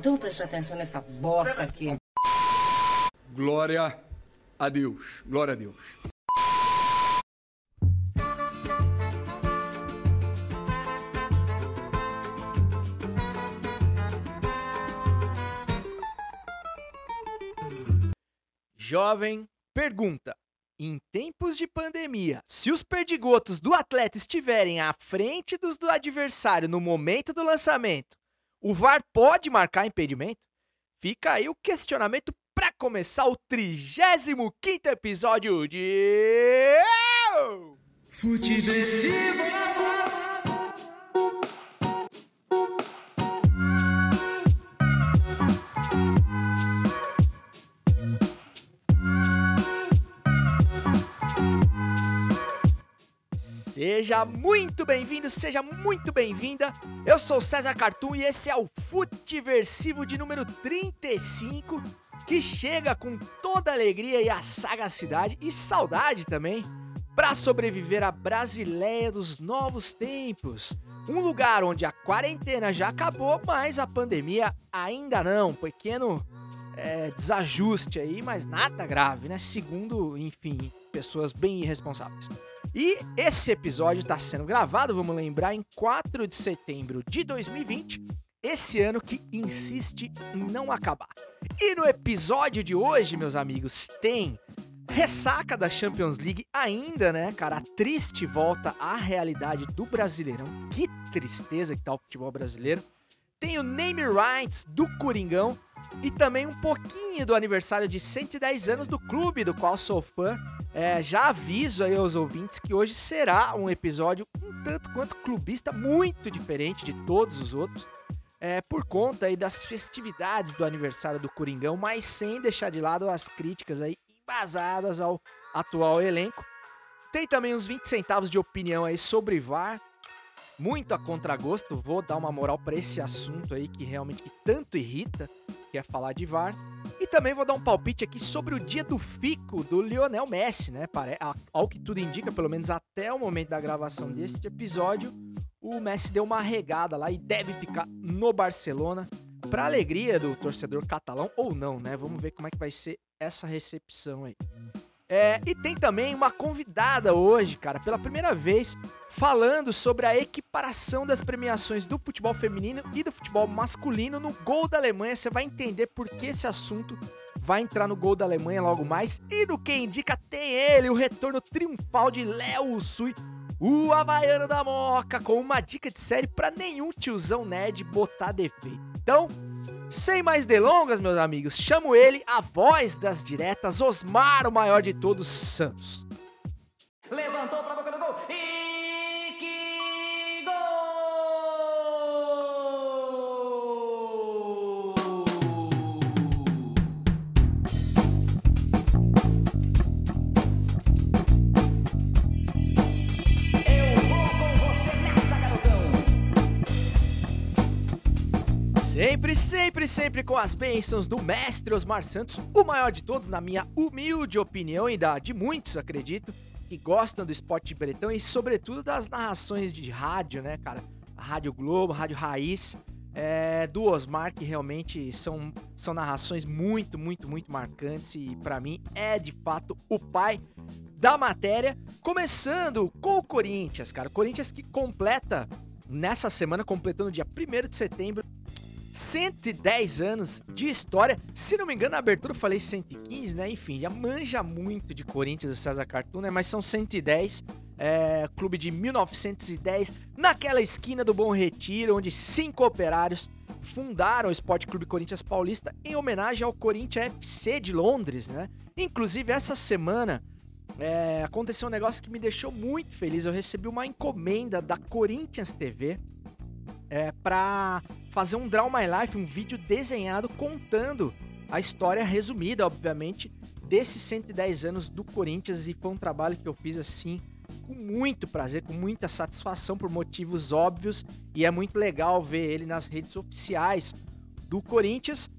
Então vou prestar atenção nessa bosta aqui. Glória a Deus. Glória a Deus. Jovem pergunta: em tempos de pandemia, se os perdigotos do atleta estiverem à frente dos do adversário no momento do lançamento, o VAR pode marcar impedimento? Fica aí o questionamento para começar o 35 episódio de. Futeversivo! Seja muito bem-vindo, seja muito bem-vinda. Eu sou César Cartoon e esse é o Futeversivo de número 35, que chega com toda a alegria e a sagacidade e saudade também para sobreviver à Brasileia dos novos tempos. Um lugar onde a quarentena já acabou, mas a pandemia ainda não. Pequeno é, desajuste aí, mas nada grave, né? Segundo, enfim, pessoas bem irresponsáveis. E esse episódio está sendo gravado, vamos lembrar, em 4 de setembro de 2020, esse ano que insiste em não acabar. E no episódio de hoje, meus amigos, tem ressaca da Champions League ainda, né, cara? A triste volta à realidade do Brasileirão. Que tristeza que tá o futebol brasileiro. Tem o name rights do Coringão e também um pouquinho do aniversário de 110 anos do clube do qual sou fã. É, já aviso aí aos ouvintes que hoje será um episódio um tanto quanto clubista, muito diferente de todos os outros. É, por conta aí das festividades do aniversário do Coringão, mas sem deixar de lado as críticas aí embasadas ao atual elenco. Tem também uns 20 centavos de opinião aí sobre VAR, muito a contragosto, vou dar uma moral para esse assunto aí que realmente tanto irrita, que é falar de VAR. E também vou dar um palpite aqui sobre o dia do fico do Lionel Messi, né? Ao que tudo indica, pelo menos até o momento da gravação deste episódio, o Messi deu uma regada lá e deve ficar no Barcelona. Para alegria do torcedor catalão ou não, né? Vamos ver como é que vai ser essa recepção aí. É, e tem também uma convidada hoje, cara, pela primeira vez, falando sobre a equiparação das premiações do futebol feminino e do futebol masculino no gol da Alemanha. Você vai entender por que esse assunto vai entrar no gol da Alemanha logo mais. E no que indica tem ele, o retorno triunfal de Léo Sui, o Havaiano da Moca, com uma dica de série para nenhum tiozão nerd botar defeito. Então, sem mais delongas, meus amigos, chamo ele, a voz das diretas, Osmar, o maior de todos, Santos. Levantou para boca do gol Sempre, sempre, sempre com as bênçãos do mestre Osmar Santos, o maior de todos, na minha humilde opinião e da de muitos, acredito, que gostam do esporte bretão e, sobretudo, das narrações de rádio, né, cara? A Rádio Globo, Rádio Raiz, é, do Osmar, que realmente são, são narrações muito, muito, muito marcantes e, para mim, é de fato o pai da matéria. Começando com o Corinthians, cara. O Corinthians que completa nessa semana, completando dia 1 de setembro, 110 anos de história. Se não me engano, na abertura eu falei 115, né? Enfim, já manja muito de Corinthians, o César Cartoon, né? Mas são 110. É, clube de 1910, naquela esquina do Bom Retiro, onde cinco operários fundaram o Esporte Clube Corinthians Paulista em homenagem ao Corinthians FC de Londres, né? Inclusive, essa semana é, aconteceu um negócio que me deixou muito feliz. Eu recebi uma encomenda da Corinthians TV é, para fazer um Draw My Life, um vídeo desenhado contando a história resumida, obviamente, desses 110 anos do Corinthians e foi um trabalho que eu fiz assim com muito prazer, com muita satisfação por motivos óbvios e é muito legal ver ele nas redes oficiais do Corinthians.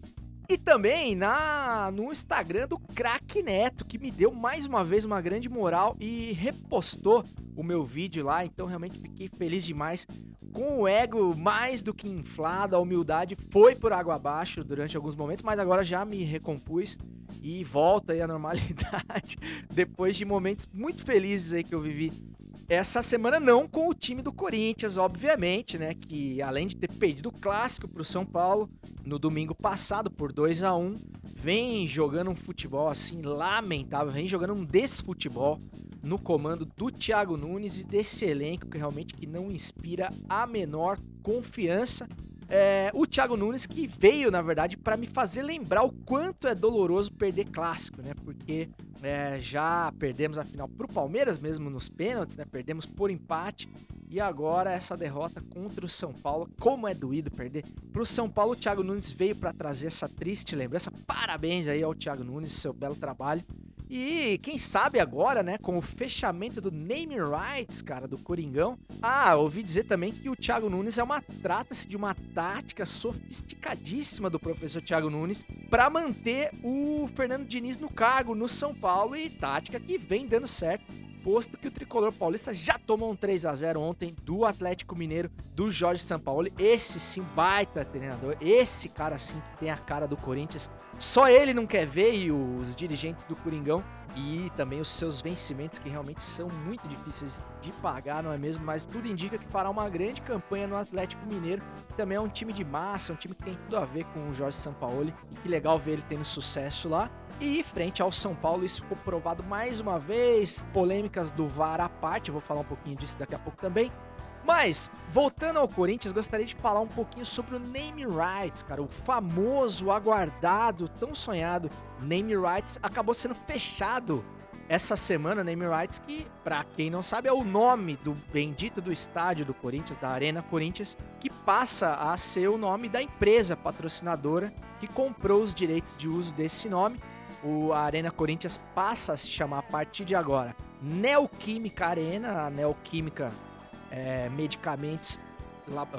E também na no Instagram do Crack Neto, que me deu mais uma vez uma grande moral e repostou o meu vídeo lá. Então realmente fiquei feliz demais. Com o ego mais do que inflado, a humildade foi por água abaixo durante alguns momentos, mas agora já me recompus e volta aí à normalidade depois de momentos muito felizes aí que eu vivi essa semana não com o time do Corinthians, obviamente, né? Que além de ter perdido o clássico para o São Paulo no domingo passado por 2 a 1 vem jogando um futebol assim lamentável, vem jogando um desfutebol no comando do Thiago Nunes e desse elenco que realmente que não inspira a menor confiança. É, o Thiago Nunes que veio, na verdade, para me fazer lembrar o quanto é doloroso perder clássico, né? Porque é, já perdemos a final pro Palmeiras mesmo nos pênaltis, né? Perdemos por empate. E agora essa derrota contra o São Paulo. Como é doído perder pro São Paulo. O Thiago Nunes veio para trazer essa triste lembrança. Parabéns aí ao Thiago Nunes, seu belo trabalho. E quem sabe agora, né, com o fechamento do name rights, cara, do Coringão. Ah, ouvi dizer também que o Thiago Nunes é uma trata-se de uma tática sofisticadíssima do professor Thiago Nunes para manter o Fernando Diniz no cargo no São Paulo e tática que vem dando certo posto que o tricolor paulista já tomou um 3 a 0 ontem do Atlético Mineiro do Jorge Sampaoli. Esse sim, baita treinador. Esse cara sim que tem a cara do Corinthians. Só ele não quer ver e os dirigentes do Coringão e também os seus vencimentos que realmente são muito difíceis de pagar, não é mesmo? Mas tudo indica que fará uma grande campanha no Atlético Mineiro. Também é um time de massa, um time que tem tudo a ver com o Jorge Sampaoli. E que legal ver ele tendo sucesso lá. E frente ao São Paulo, isso ficou provado mais uma vez. Polêmicas do VAR à parte, vou falar um pouquinho disso daqui a pouco também. Mas, voltando ao Corinthians, gostaria de falar um pouquinho sobre o name rights, cara. O famoso, aguardado, tão sonhado name rights acabou sendo fechado essa semana. Name rights, que, para quem não sabe, é o nome do bendito do estádio do Corinthians, da Arena Corinthians, que passa a ser o nome da empresa patrocinadora que comprou os direitos de uso desse nome. O Arena Corinthians passa a se chamar a partir de agora Neoquímica Arena, a Neoquímica é, Medicamentos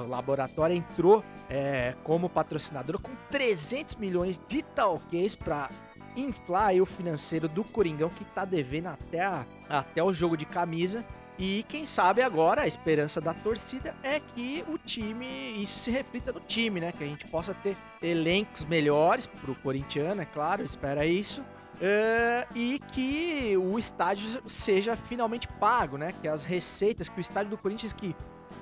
Laboratório entrou é, como patrocinador com 300 milhões de talquês para inflar o financeiro do Coringão que tá devendo até, a, até o jogo de camisa. E quem sabe agora a esperança da torcida é que o time, isso se reflita no time, né? Que a gente possa ter elencos melhores pro corintiano, é claro, espera isso. Uh, e que o estádio seja finalmente pago, né? Que as receitas, que o estádio do Corinthians que,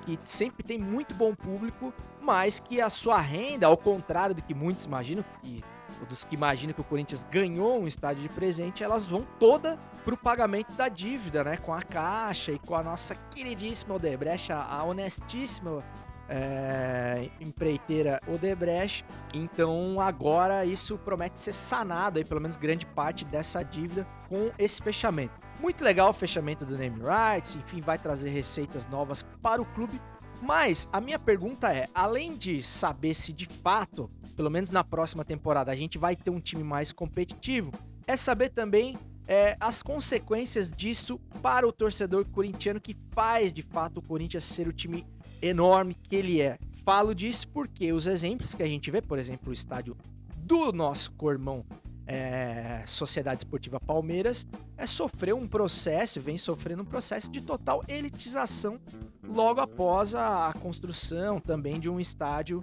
que sempre tem muito bom público, mas que a sua renda, ao contrário do que muitos imaginam, que, dos que imaginam que o Corinthians ganhou um estádio de presente, elas vão toda para o pagamento da dívida, né? Com a Caixa e com a nossa queridíssima Odebrecht, a honestíssima é, empreiteira Odebrecht. Então agora isso promete ser sanado, aí, pelo menos grande parte dessa dívida com esse fechamento. Muito legal o fechamento do Name Rights, enfim, vai trazer receitas novas para o clube. Mas a minha pergunta é: além de saber se de fato, pelo menos na próxima temporada, a gente vai ter um time mais competitivo, é saber também é, as consequências disso para o torcedor corintiano que faz de fato o Corinthians ser o time enorme que ele é. Falo disso porque os exemplos que a gente vê, por exemplo, o estádio do nosso cormão é, Sociedade Esportiva Palmeiras, é sofrer um processo, vem sofrendo um processo de total elitização logo após a, a construção também de um estádio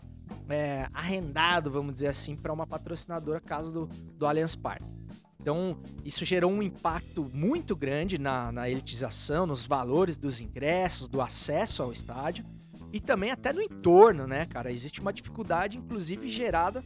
é, arrendado, vamos dizer assim, para uma patrocinadora, caso do, do Allianz Parque. Então, isso gerou um impacto muito grande na, na elitização, nos valores dos ingressos, do acesso ao estádio e também até no entorno, né, cara? Existe uma dificuldade, inclusive, gerada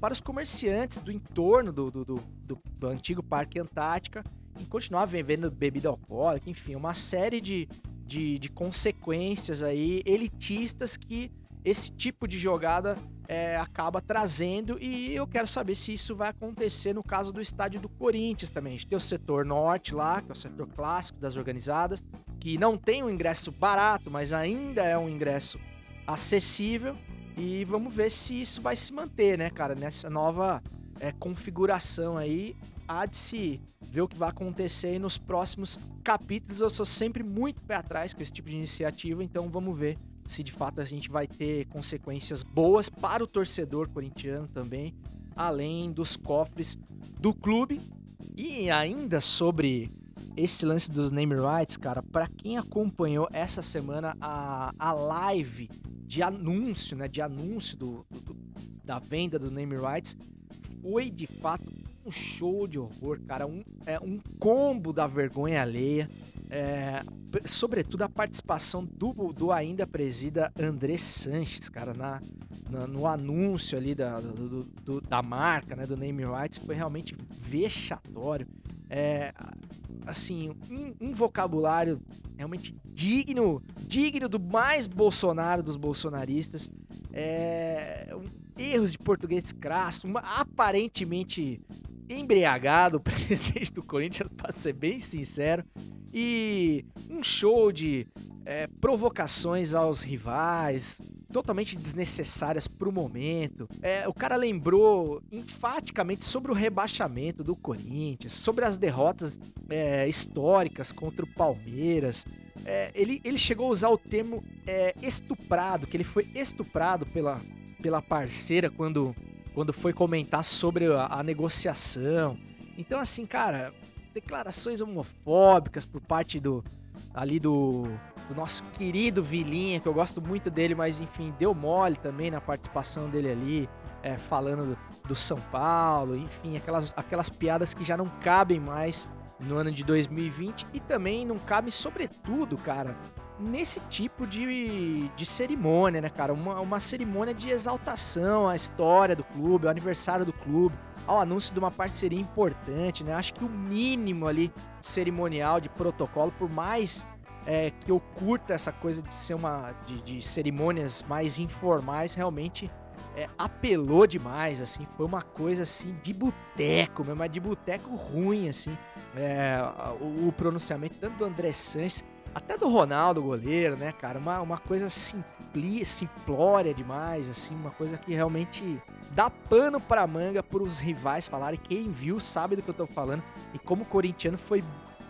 para os comerciantes do entorno do, do, do, do, do antigo Parque Antártica em continuar vendendo bebida alcoólica, enfim, uma série de, de, de consequências aí elitistas que esse tipo de jogada é, acaba trazendo e eu quero saber se isso vai acontecer no caso do estádio do Corinthians também. A gente tem o setor norte lá, que é o setor clássico das organizadas, que não tem um ingresso barato, mas ainda é um ingresso acessível. E vamos ver se isso vai se manter, né, cara, nessa nova é, configuração aí. Há de se ver o que vai acontecer nos próximos capítulos. Eu sou sempre muito pé atrás com esse tipo de iniciativa, então vamos ver se de fato a gente vai ter consequências boas para o torcedor corintiano também. além dos cofres do clube. E ainda sobre esse lance dos name rights, cara, para quem acompanhou essa semana a, a live de anúncio, né, de anúncio do, do- da venda dos name rights, foi de fato um show de horror, cara, um, é, um combo da vergonha alheia. É, sobretudo a participação do, do ainda presida André Sanches, cara, na, na- no anúncio ali da, do- do- da marca, né, do name rights, foi realmente vexatório. É, assim, um, um vocabulário realmente digno, digno do mais Bolsonaro dos bolsonaristas. É, um- erros de português crasso, uma, aparentemente embriagado o presidente do Corinthians, para ser bem sincero, e um show de é, provocações aos rivais, totalmente desnecessárias pro momento. É, o cara lembrou enfaticamente sobre o rebaixamento do Corinthians, sobre as derrotas é, históricas contra o Palmeiras. É, ele, ele chegou a usar o termo é, estuprado, que ele foi estuprado pela, pela parceira quando, quando foi comentar sobre a, a negociação. Então, assim, cara, declarações homofóbicas por parte do ali do, do nosso querido Vilinha, que eu gosto muito dele, mas enfim, deu mole também na participação dele ali, é, falando do, do São Paulo, enfim, aquelas, aquelas piadas que já não cabem mais no ano de 2020 e também não cabe, sobretudo, cara, nesse tipo de, de cerimônia, né, cara? Uma, uma cerimônia de exaltação à história do clube, ao aniversário do clube, ao anúncio de uma parceria importante, né? Acho que o mínimo ali cerimonial, de protocolo, por mais é, que eu curta essa coisa de ser uma. de, de cerimônias mais informais, realmente é, apelou demais, assim, foi uma coisa assim de boteco mesmo, mas de boteco ruim, assim. É, o, o pronunciamento tanto do André Sanches até do Ronaldo, goleiro, né, cara? Uma, uma coisa simpli, simplória demais, assim, uma coisa que realmente dá pano pra manga pros rivais falarem. Quem viu sabe do que eu tô falando. E como corintiano foi,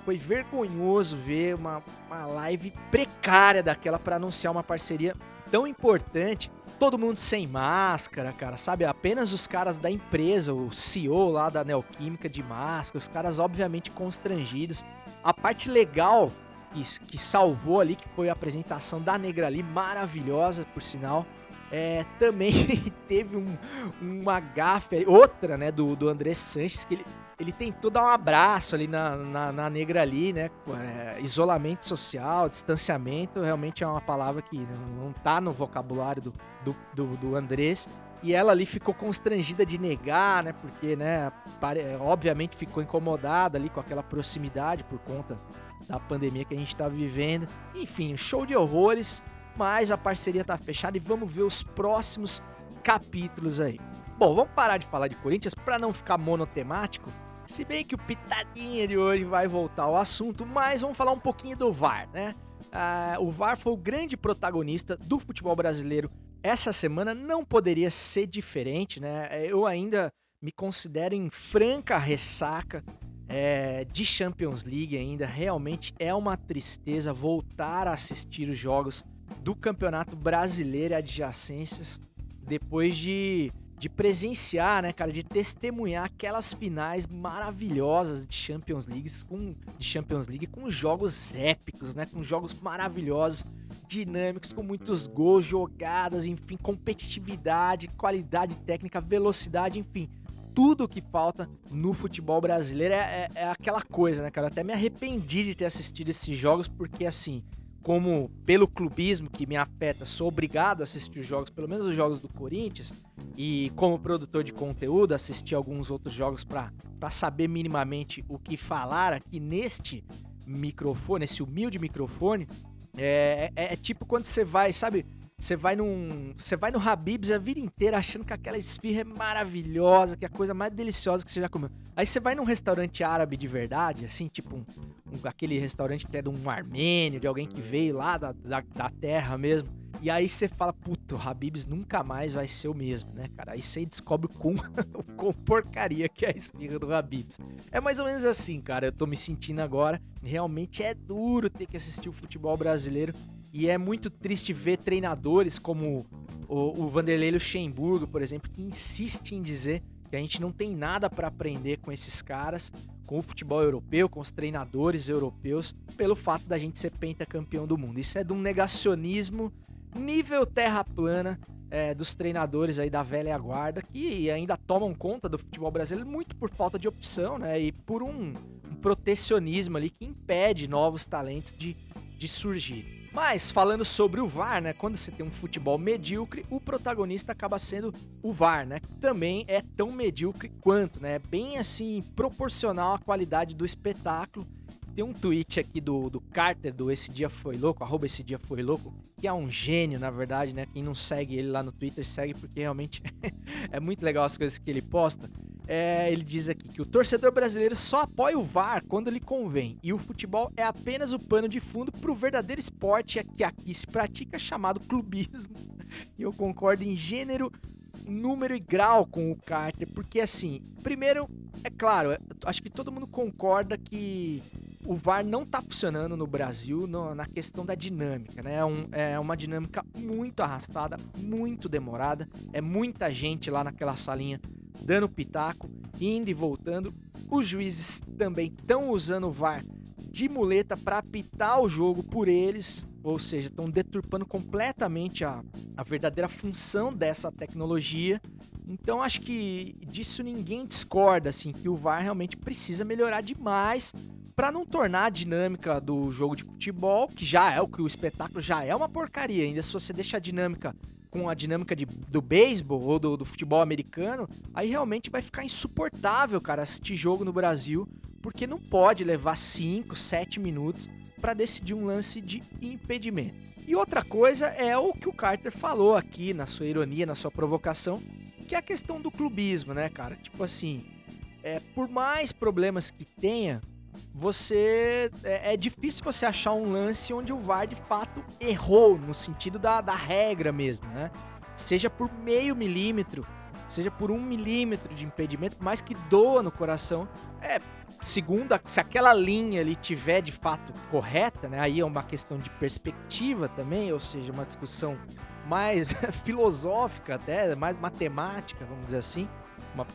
foi vergonhoso ver uma, uma live precária daquela pra anunciar uma parceria tão importante. Todo mundo sem máscara, cara, sabe? Apenas os caras da empresa, o CEO lá da Neoquímica de máscara, os caras obviamente constrangidos. A parte legal que, que salvou ali, que foi a apresentação da Negra ali, maravilhosa, por sinal. É, também teve um, uma gafe, outra, né, do, do André Sanches, que ele, ele tentou dar um abraço ali na, na, na Negra ali, né, é, isolamento social, distanciamento, realmente é uma palavra que não, não tá no vocabulário do, do, do, do Andrés, e ela ali ficou constrangida de negar, né, porque, né, pare, obviamente ficou incomodada ali com aquela proximidade por conta da pandemia que a gente tá vivendo. Enfim, show de horrores, mas a parceria tá fechada e vamos ver os próximos capítulos aí. Bom, vamos parar de falar de Corinthians para não ficar monotemático. Se bem que o pitadinha de hoje vai voltar ao assunto, mas vamos falar um pouquinho do VAR, né? Ah, o VAR foi o grande protagonista do futebol brasileiro essa semana, não poderia ser diferente, né? Eu ainda me considero em franca ressaca é, de Champions League ainda. Realmente é uma tristeza voltar a assistir os jogos do Campeonato Brasileiro e adjacências depois de, de presenciar, né, cara, de testemunhar aquelas finais maravilhosas de Champions League com de Champions League com jogos épicos, né, com jogos maravilhosos, dinâmicos, com muitos gols, jogadas, enfim, competitividade, qualidade técnica, velocidade, enfim, tudo que falta no futebol brasileiro é, é, é, aquela coisa, né, cara? Eu até me arrependi de ter assistido esses jogos, porque assim, como pelo clubismo que me afeta, sou obrigado a assistir os jogos, pelo menos os jogos do Corinthians, e como produtor de conteúdo, assistir alguns outros jogos para saber minimamente o que falar aqui neste microfone, esse humilde microfone. É, é, é tipo quando você vai, sabe? Você vai num. Você vai no Habib's a vida inteira achando que aquela esfirra é maravilhosa, que é a coisa mais deliciosa que você já comeu. Aí você vai num restaurante árabe de verdade, assim, tipo um, um, aquele restaurante que é de um armênio, de alguém que veio lá da, da, da terra mesmo. E aí você fala, puta, o Habib's nunca mais vai ser o mesmo, né, cara? Aí você descobre com, com porcaria que é a esfirra do Habib's. É mais ou menos assim, cara. Eu tô me sentindo agora. Realmente é duro ter que assistir o futebol brasileiro. E é muito triste ver treinadores como o, o Vanderlei Luxemburgo, por exemplo, que insiste em dizer que a gente não tem nada para aprender com esses caras, com o futebol europeu, com os treinadores europeus, pelo fato da gente ser pentacampeão do mundo. Isso é de um negacionismo nível terra plana é, dos treinadores aí da velha guarda que ainda tomam conta do futebol brasileiro muito por falta de opção, né? E por um, um protecionismo ali que impede novos talentos de, de surgir. Mas falando sobre o VAR, né? Quando você tem um futebol medíocre, o protagonista acaba sendo o VAR, né? Que também é tão medíocre quanto, né? Bem assim, proporcional à qualidade do espetáculo. Tem um tweet aqui do, do Carter, do Esse Dia Foi Louco, arroba Esse Dia Foi Louco, que é um gênio, na verdade, né? Quem não segue ele lá no Twitter, segue porque realmente é muito legal as coisas que ele posta. É, ele diz aqui que o torcedor brasileiro só apoia o VAR quando lhe convém, e o futebol é apenas o pano de fundo para o verdadeiro esporte que aqui se pratica, chamado clubismo. E eu concordo em gênero, número e grau com o Carter, porque assim, primeiro, é claro, acho que todo mundo concorda que o VAR não está funcionando no Brasil no, na questão da dinâmica, né? É, um, é, uma dinâmica muito arrastada, muito demorada, é muita gente lá naquela salinha dando pitaco, indo e voltando. Os juízes também estão usando o VAR de muleta para apitar o jogo por eles, ou seja, estão deturpando completamente a, a verdadeira função dessa tecnologia. Então acho que disso ninguém discorda, assim, que o VAR realmente precisa melhorar demais para não tornar a dinâmica do jogo de futebol, que já é o que o espetáculo já é uma porcaria, ainda se você deixa a dinâmica com a dinâmica de, do beisebol ou do, do, futebol americano, aí realmente vai ficar insuportável, cara, assistir jogo no Brasil, porque não pode levar 5, 7 minutos para decidir um lance de impedimento. E outra coisa é o que o Carter falou aqui, na sua ironia, na sua provocação, que é a questão do clubismo, né, cara? Tipo assim, é, por mais problemas que tenha, você é, é, difícil você achar um lance onde o VAR de fato errou no sentido da, da regra mesmo, né? Seja por meio milímetro, seja por um milímetro de impedimento, mais que doa no coração, é segunda, se aquela linha ali tiver de fato correta, né? Aí é uma questão de perspectiva também, ou seja, uma discussão mais filosófica até, mais matemática, vamos dizer assim, uma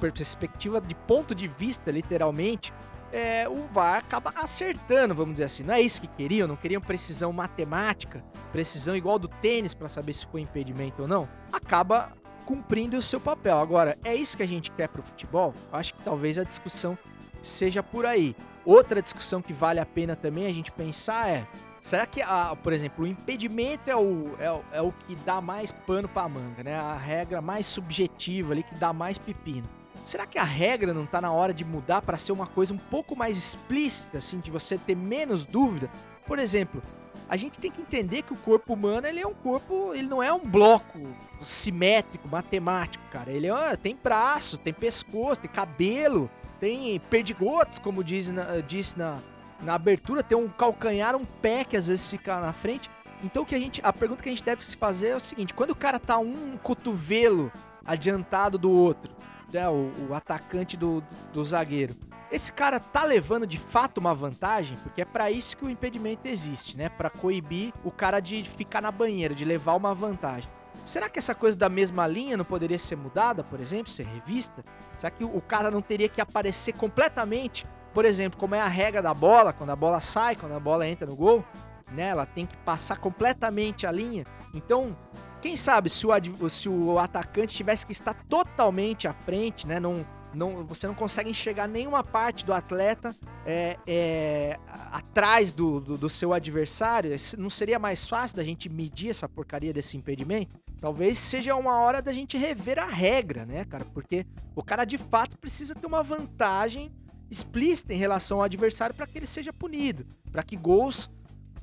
perspectiva de ponto de vista, literalmente, é, o VAR acaba acertando, vamos dizer assim. Não é isso que queriam, não queriam precisão matemática, precisão igual do tênis para saber se foi impedimento ou não. Acaba cumprindo o seu papel. Agora, é isso que a gente quer para o futebol? Acho que talvez a discussão seja por aí. Outra discussão que vale a pena também a gente pensar é: será que, a, por exemplo, o impedimento é o, é, é o que dá mais pano para manga, né? A regra mais subjetiva ali que dá mais pepino. Será que a regra não está na hora de mudar para ser uma coisa um pouco mais explícita, assim, de você ter menos dúvida? Por exemplo, a gente tem que entender que o corpo humano ele é um corpo, ele não é um bloco simétrico, matemático, cara. Ele é, tem braço, tem pescoço, tem cabelo, tem perdigotos, como diz na, disse na, na abertura, tem um calcanhar, um pé que às vezes fica na frente. Então que a gente, a pergunta que a gente deve se fazer é o seguinte: quando o cara tá um cotovelo adiantado do outro, né, o, o atacante do, do, zagueiro. Esse cara tá levando de fato uma vantagem, porque é para isso que o impedimento existe, né? Para coibir o cara de ficar na banheira, de levar uma vantagem. Será que essa coisa da mesma linha não poderia ser mudada, por exemplo, ser revista? Será que o cara não teria que aparecer completamente? Por exemplo, como é a regra da bola, quando a bola sai, quando a bola entra no gol, né? Ela tem que passar completamente a linha. Então, quem sabe se o, se o atacante tivesse que estar totalmente à frente, né? Não, não, você não consegue enxergar nenhuma parte do atleta é, é, atrás do, do, do, seu adversário. Não seria mais fácil da gente medir essa porcaria desse impedimento? Talvez seja uma hora da gente rever a regra, né, cara? Porque o cara de fato precisa ter uma vantagem explícita em relação ao adversário para que ele seja punido, para que gols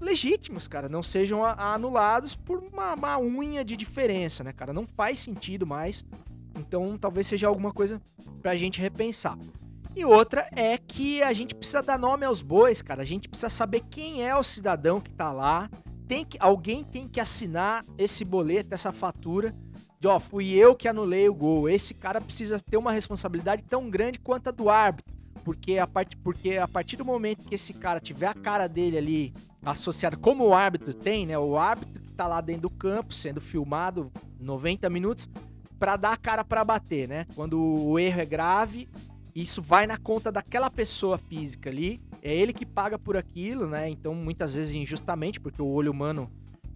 legítimos, cara, não sejam anulados por uma, uma unha de diferença, né, cara? Não faz sentido mais. Então, talvez seja alguma coisa pra gente repensar. E outra é que a gente precisa dar nome aos bois, cara. A gente precisa saber quem é o cidadão que tá lá. Tem que, alguém tem que assinar esse boleto, essa fatura. De, ó, fui eu que anulei o gol. Esse cara precisa ter uma responsabilidade tão grande quanto a do árbitro. Porque a, part, porque a partir do momento que esse cara tiver a cara dele ali associado, como o árbitro tem, né? O árbitro que tá lá dentro do campo, sendo filmado 90 minutos, pra dar a cara pra bater, né? Quando o erro é grave, isso vai na conta daquela pessoa física ali, é ele que paga por aquilo, né? Então, muitas vezes injustamente, porque o olho humano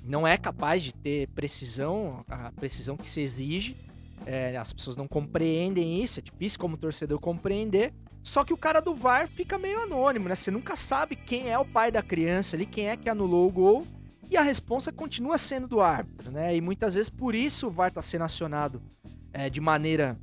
não é capaz de ter precisão, a precisão que se exige. É, as pessoas não compreendem isso, é difícil como torcedor compreender. Só que o cara do VAR fica meio anônimo, né? Você nunca sabe quem é o pai da criança ali, quem é que anulou o gol. E a responsa continua sendo do árbitro, né? E muitas vezes por isso o VAR está sendo acionado é, de maneira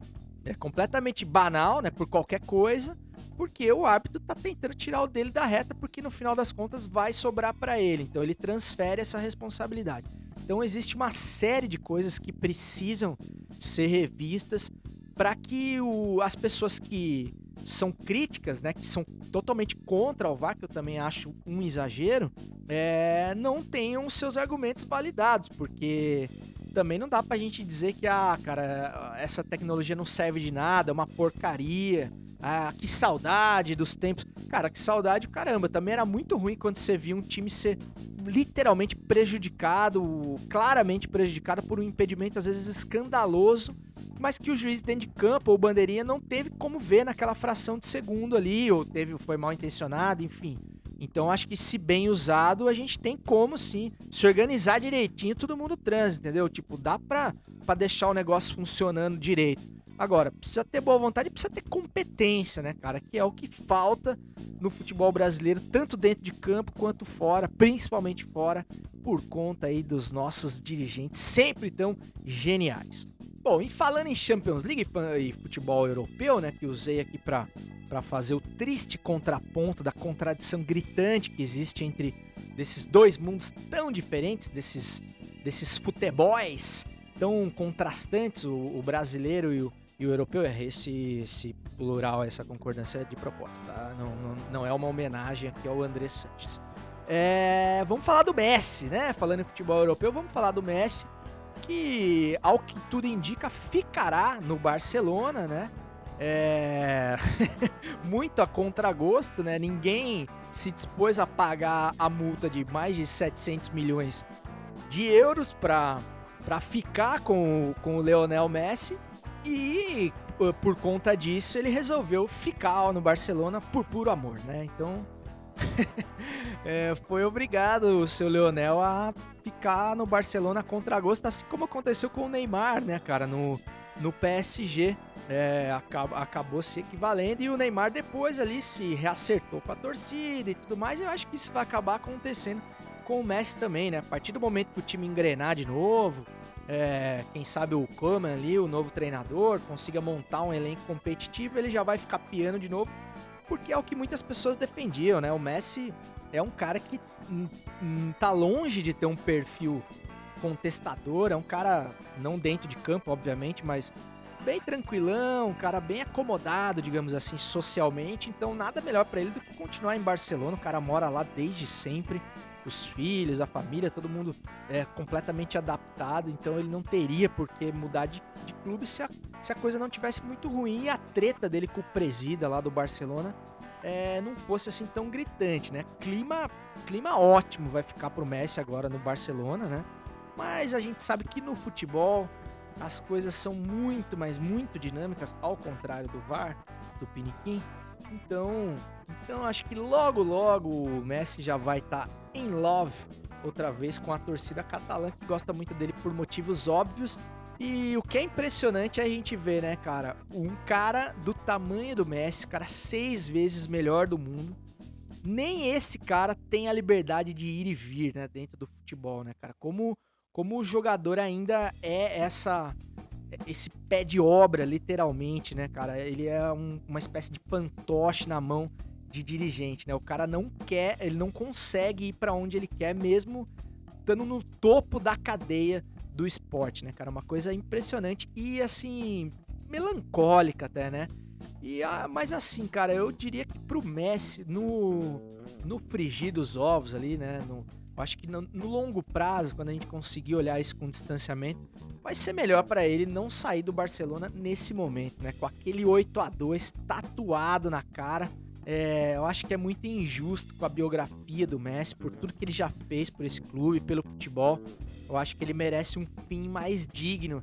é, completamente banal, né? Por qualquer coisa, porque o árbitro está tentando tirar o dele da reta, porque no final das contas vai sobrar para ele. Então ele transfere essa responsabilidade. Então existe uma série de coisas que precisam ser revistas para que o, as pessoas que são críticas, né, que são totalmente contra o VAR, que eu também acho um exagero, é, não tenham seus argumentos validados, porque também não dá pra gente dizer que, ah, cara, essa tecnologia não serve de nada, é uma porcaria, ah, que saudade dos tempos. Cara, que saudade, caramba, também era muito ruim quando você via um time ser literalmente prejudicado, claramente prejudicado por um impedimento às vezes escandaloso, mas que o juiz dentro de campo ou bandeirinha não teve como ver naquela fração de segundo ali, ou teve foi mal intencionado, enfim. Então acho que se bem usado, a gente tem como sim se organizar direitinho, todo mundo transa, entendeu? Tipo, dá pra, pra deixar o negócio funcionando direito. Agora, precisa ter boa vontade precisa ter competência, né, cara? Que é o que falta no futebol brasileiro, tanto dentro de campo quanto fora, principalmente fora, por conta aí dos nossos dirigentes sempre tão geniais. Bom, e falando em Champions League e futebol europeu, né, que usei aqui para fazer o triste contraponto da contradição gritante que existe entre desses dois mundos tão diferentes, desses desses futebols tão contrastantes, o, o brasileiro e o, e o europeu, é esse, esse plural, essa concordância de proposta, tá? Não, não, não é uma homenagem aqui ao André Sanches. É, vamos falar do Messi, né? Falando em futebol europeu, vamos falar do Messi que, ao que tudo indica, ficará no Barcelona, né? É... muito a contragosto, né? Ninguém se dispôs a pagar a multa de mais de 700 milhões de euros para ficar com, com o Leonel Messi e por conta disso ele resolveu ficar no Barcelona por puro amor, né? Então é, foi obrigado o seu Leonel a ficar no Barcelona contra gosto, assim como aconteceu com o Neymar, né, cara, no, no PSG. É, acabou, acabou se equivalendo e o Neymar depois ali se reacertou com a torcida e tudo mais. Eu acho que isso vai acabar acontecendo com o Messi também, né? A partir do momento que o time engrenar de novo, é, quem sabe o Koeman ali, o novo treinador, consiga montar um elenco competitivo, ele já vai ficar piano de novo porque é o que muitas pessoas defendiam, né? O Messi é um cara que tá longe de ter um perfil contestador, é um cara não dentro de campo, obviamente, mas bem tranquilão, um cara bem acomodado, digamos assim, socialmente. Então, nada melhor para ele do que continuar em Barcelona. O cara mora lá desde sempre. Os filhos, a família, todo mundo é completamente adaptado. Então, ele não teria por que mudar de, de clube se a, se a coisa não tivesse muito ruim. E a treta dele com o presida lá do Barcelona é, não fosse assim tão gritante, né? Clima, clima ótimo vai ficar pro Messi agora no Barcelona, né? Mas a gente sabe que no futebol as coisas são muito, mas muito dinâmicas, ao contrário do VAR, do Piniquim. Então, então acho que logo, logo o Messi já vai estar tá em love outra vez com a torcida catalã que gosta muito dele por motivos óbvios. E o que é impressionante é a gente ver, né, cara, um cara do tamanho do Messi, cara seis vezes melhor do mundo. Nem esse cara tem a liberdade de ir e vir, né, dentro do futebol, né, cara? Como como o jogador ainda é essa esse pé de obra, literalmente, né, cara? Ele é um, uma espécie de fantoche na mão de dirigente, né? O cara não quer, ele não consegue ir para onde ele quer, mesmo estando no topo da cadeia do esporte, né, cara? Uma coisa impressionante e, assim, melancólica até, né? E, ah, mas assim, cara, eu diria que pro Messi, no, no frigir dos ovos ali, né? No, eu acho que no, no, longo prazo, quando a gente conseguir olhar isso com distanciamento, vai ser melhor para ele não sair do Barcelona nesse momento, né? Com aquele 8 a 2 tatuado na cara. É, eu acho que é muito injusto com a biografia do Messi, por tudo que ele já fez por esse clube, pelo futebol. Eu acho que ele merece um fim mais digno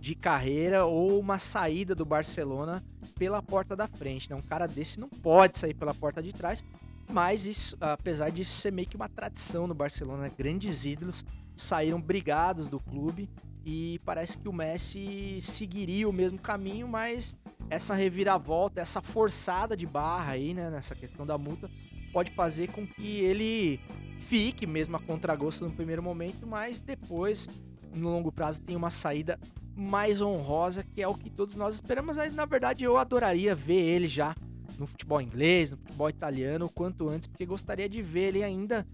de carreira ou uma saída do Barcelona pela porta da frente. Né? Um cara desse não pode sair pela porta de trás, mas isso, apesar disso ser meio que uma tradição no Barcelona, grandes ídolos saíram brigados do clube e parece que o Messi seguiria o mesmo caminho, mas essa reviravolta, essa forçada de barra aí, né, nessa questão da multa, pode fazer com que ele fique mesmo a contragosto no primeiro momento, mas depois, no longo prazo, tem uma saída mais honrosa, que é o que todos nós esperamos, mas na verdade eu adoraria ver ele já no futebol inglês, no futebol italiano, o quanto antes, porque gostaria de ver ele ainda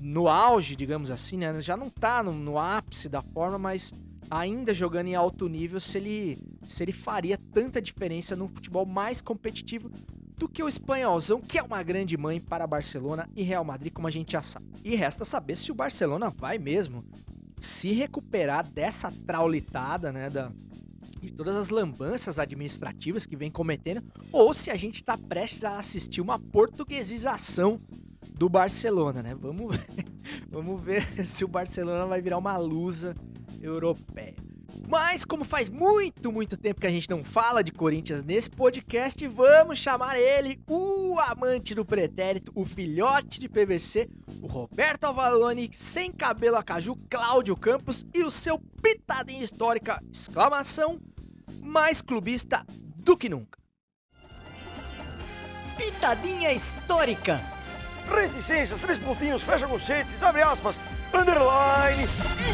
no auge, digamos assim, né? Já não tá no, no ápice da forma, mas ainda jogando em alto nível, se ele, se ele faria tanta diferença no futebol mais competitivo do que o espanholzão, que é uma grande mãe para Barcelona e Real Madrid, como a gente já sabe. E resta saber se o Barcelona vai mesmo se recuperar dessa traulitada, né, da, de todas as lambanças administrativas que vem cometendo, ou se a gente está prestes a assistir uma portuguesização do Barcelona, né? Vamos ver, vamos ver se o Barcelona vai virar uma lusa europeia. Mas como faz muito, muito tempo que a gente não fala de Corinthians nesse podcast, vamos chamar ele, o amante do pretérito, o filhote de PVC, o Roberto Avalone, sem cabelo a caju, Cláudio Campos e o seu pitadinha histórica, exclamação, mais clubista do que nunca. Pitadinha histórica. Reticências, três pontinhos, fecha conchetes, abre aspas, underline,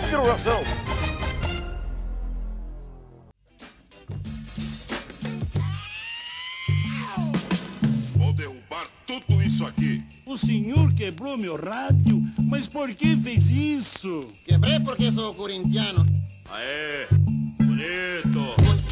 interrogação. Vou derrubar tudo isso aqui. O senhor quebrou meu rádio, mas por que fez isso? Quebré porque sou corintiano. Aê, bonito.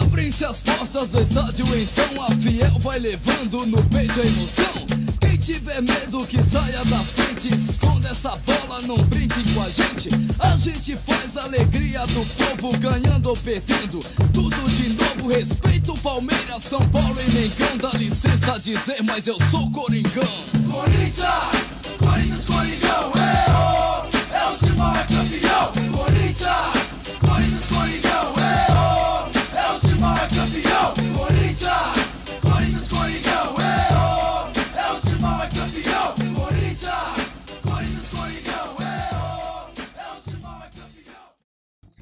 Abrem-se as portas do estádio, então a fiel vai levando no peito a emoção. Tiver medo que saia da frente, esconda essa bola, não brinque com a gente. A gente faz a alegria do povo, ganhando ou perdendo. Tudo de novo, respeito Palmeiras, São Paulo e Mengão. Dá licença dizer, mas eu sou Coringão. Corinthians, Corinthians, Coringão, é é o time maior campeão. Corinthians,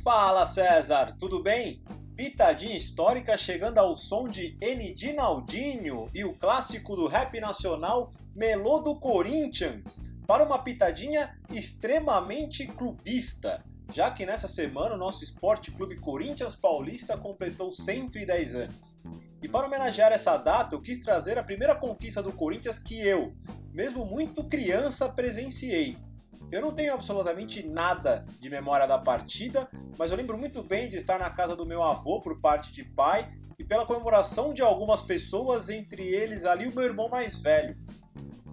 Fala César, tudo bem? Pitadinha histórica chegando ao som de N. Dinaldinho e o clássico do rap nacional Melô do Corinthians para uma pitadinha extremamente clubista, já que nessa semana o nosso Esporte Clube Corinthians Paulista completou 110 anos. E para homenagear essa data, eu quis trazer a primeira conquista do Corinthians que eu, mesmo muito criança, presenciei. Eu não tenho absolutamente nada de memória da partida, mas eu lembro muito bem de estar na casa do meu avô por parte de pai e pela comemoração de algumas pessoas, entre eles ali o meu irmão mais velho.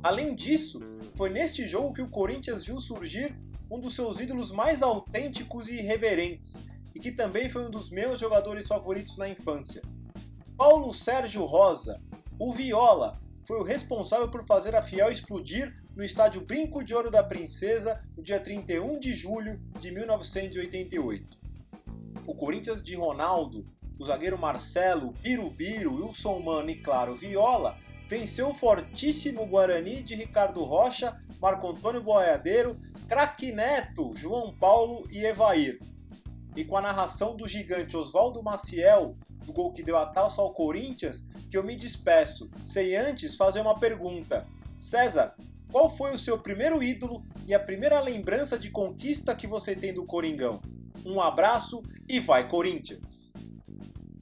Além disso, foi neste jogo que o Corinthians viu surgir um dos seus ídolos mais autênticos e irreverentes, e que também foi um dos meus jogadores favoritos na infância. Paulo Sérgio Rosa, o Viola, foi o responsável por fazer a Fiel explodir no estádio Brinco de Ouro da Princesa no dia 31 de julho de 1988. O Corinthians de Ronaldo, o zagueiro Marcelo, Birubiru, Wilson Mano e, claro, Viola, venceu o fortíssimo Guarani de Ricardo Rocha, Marco Antônio Boiadeiro, Craque Neto, João Paulo e Evair. E com a narração do gigante Oswaldo Maciel, do gol que deu a taça ao Corinthians, que eu me despeço, sem antes fazer uma pergunta. César, qual foi o seu primeiro ídolo e a primeira lembrança de conquista que você tem do Coringão? Um abraço e vai Corinthians!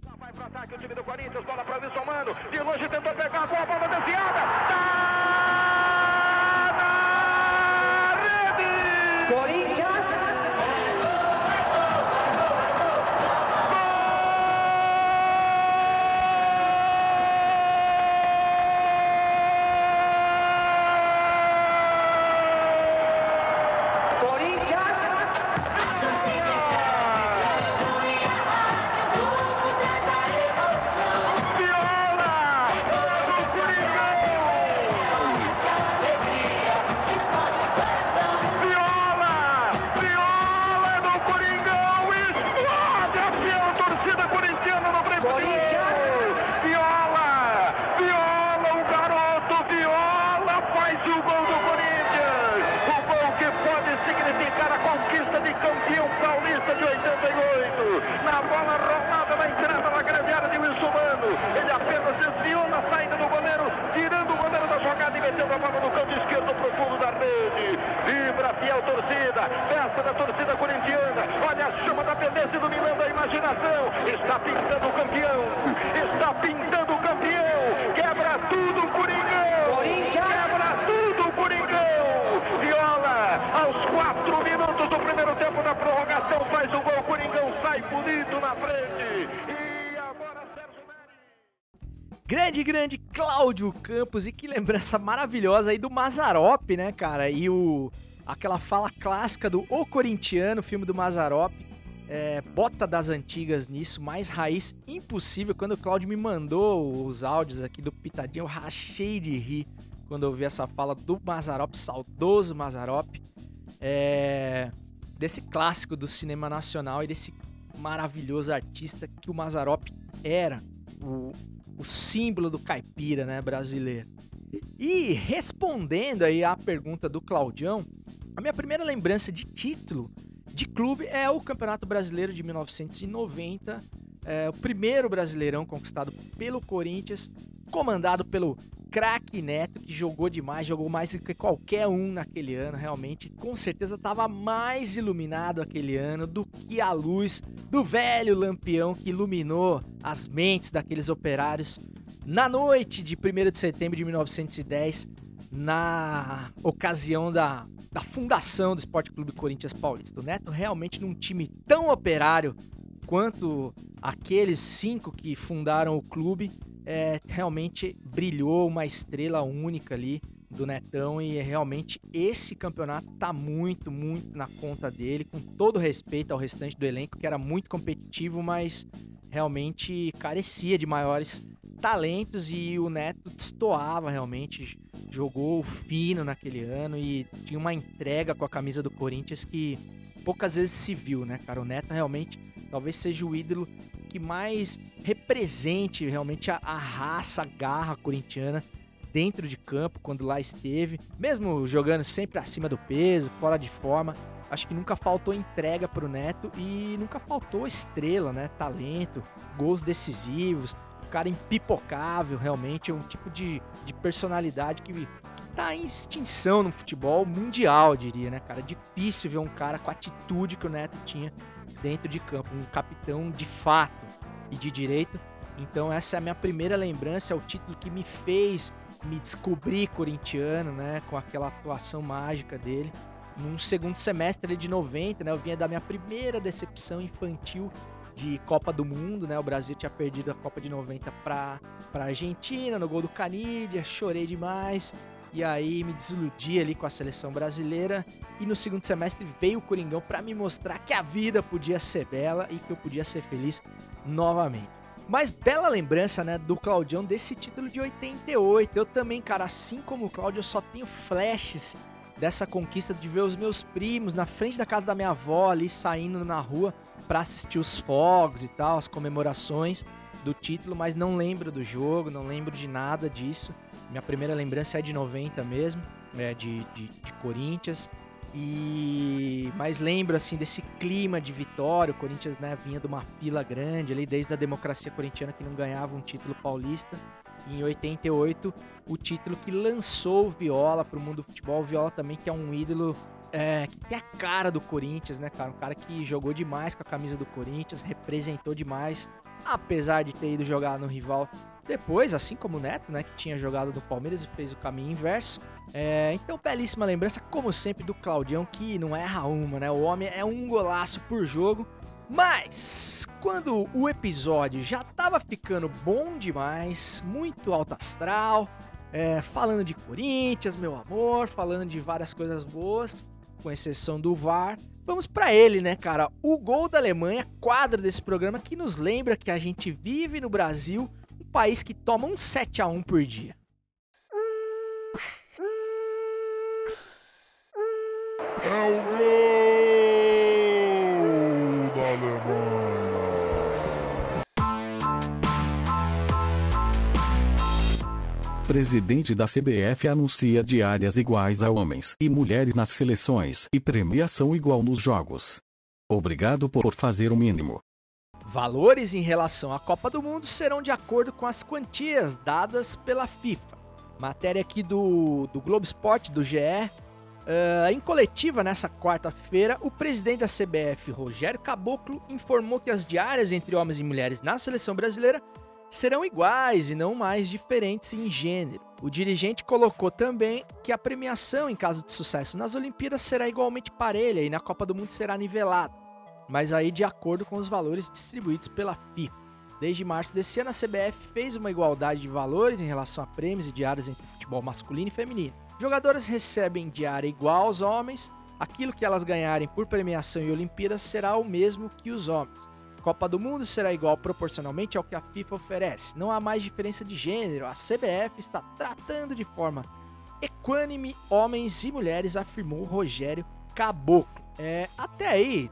Vai ataque o time do Corinthians, bola para Wilson Mano, de longe tentou pegar bola desviada, tá Cláudio Campos e que lembrança maravilhosa aí do Mazarop, né, cara? E o aquela fala clássica do O Corintiano, filme do Mazarop. É, bota das antigas nisso, mais raiz impossível. Quando o Cláudio me mandou os áudios aqui do Pitadinho, eu rachei de rir quando eu ouvi essa fala do Mazarop, saudoso Mazarop. É, desse clássico do cinema nacional e desse maravilhoso artista que o Mazarop era, o, o símbolo do caipira, né, brasileiro. E respondendo aí à pergunta do Claudião, a minha primeira lembrança de título de clube é o Campeonato Brasileiro de 1990, é, o primeiro brasileirão conquistado pelo Corinthians, comandado pelo craque Neto, que jogou demais, jogou mais do que qualquer um naquele ano, realmente. Com certeza estava mais iluminado aquele ano do que a luz do velho lampião que iluminou as mentes daqueles operários na noite de 1 de setembro de 1910, na ocasião da, da fundação do Esporte Clube Corinthians Paulista. O Neto realmente num time tão operário quanto aqueles cinco que fundaram o clube, é, realmente brilhou uma estrela única ali do Netão e realmente esse campeonato tá muito, muito na conta dele, com todo respeito ao restante do elenco, que era muito competitivo, mas realmente carecia de maiores talentos e o Neto destoava realmente, jogou fino naquele ano e tinha uma entrega com a camisa do Corinthians que poucas vezes se viu, né, cara? O Neto realmente talvez seja o ídolo que mais represente realmente a, a raça, a garra corintiana dentro de campo quando lá esteve, mesmo jogando sempre acima do peso, fora de forma. Acho que nunca faltou entrega pro Neto e nunca faltou estrela, né? Talento, gols decisivos, cara impipocável, realmente, é um tipo de, de personalidade que, que tá em extinção no futebol mundial, diria, né, cara? Difícil ver um cara com a atitude que o Neto tinha dentro de campo, um capitão de fato e de direito. Então essa é a minha primeira lembrança, é o título que me fez me descobrir corintiano, né, com aquela atuação mágica dele. Num segundo semestre de 90, né, eu vinha da minha primeira decepção infantil de Copa do Mundo, né? O Brasil tinha perdido a Copa de 90 para para Argentina no gol do Canidia, chorei demais. E aí me desiludi ali com a seleção brasileira e no segundo semestre veio o Coringão para me mostrar que a vida podia ser bela e que eu podia ser feliz novamente. Mas bela lembrança, né, do Claudião desse título de 88. Eu também, cara, assim como o Cláudio, eu só tenho flashes dessa conquista de ver os meus primos na frente da casa da minha avó ali saindo na rua para assistir os fogos e tal, as comemorações do título, mas não lembro do jogo, não lembro de nada disso. Minha primeira lembrança é de 90 mesmo, é de, de, de Corinthians. E mas lembro assim desse clima de vitória. O Corinthians né, vinha de uma fila grande ali desde a democracia corintiana que não ganhava um título paulista. E em 88, o título que lançou o Viola para o mundo do futebol. O Viola também que é um ídolo é, que tem a cara do Corinthians, né, cara? Um cara que jogou demais com a camisa do Corinthians, representou demais, apesar de ter ido jogar no rival depois, assim como o Neto, né, que tinha jogado no Palmeiras e fez o caminho inverso. É, então, belíssima lembrança, como sempre, do Claudião, que não erra uma, né? O homem é um golaço por jogo. Mas, quando o episódio já tava ficando bom demais, muito alto astral, é, falando de Corinthians, meu amor, falando de várias coisas boas, com exceção do VAR. Vamos para ele, né, cara? O gol da Alemanha, quadro desse programa que nos lembra que a gente vive no Brasil, país que toma um 7 a 1 por dia. É o gol da Alemanha. Presidente da CBF anuncia diárias iguais a homens e mulheres nas seleções e premiação igual nos jogos. Obrigado por fazer o mínimo. Valores em relação à Copa do Mundo serão de acordo com as quantias dadas pela FIFA. Matéria aqui do, do Globo Esporte, do GE. Uh, em coletiva, nessa quarta-feira, o presidente da CBF, Rogério Caboclo, informou que as diárias entre homens e mulheres na seleção brasileira serão iguais e não mais diferentes em gênero. O dirigente colocou também que a premiação, em caso de sucesso nas Olimpíadas, será igualmente parelha e na Copa do Mundo será nivelada, mas aí de acordo com os valores distribuídos pela FIFA. Desde março desse ano, a CBF fez uma igualdade de valores em relação a prêmios e diárias entre futebol masculino e feminino. Jogadoras recebem diária igual aos homens, aquilo que elas ganharem por premiação e Olimpíadas será o mesmo que os homens. Copa do Mundo será igual proporcionalmente ao que a FIFA oferece. Não há mais diferença de gênero. A CBF está tratando de forma equânime homens e mulheres, afirmou Rogério Caboclo. É, até aí,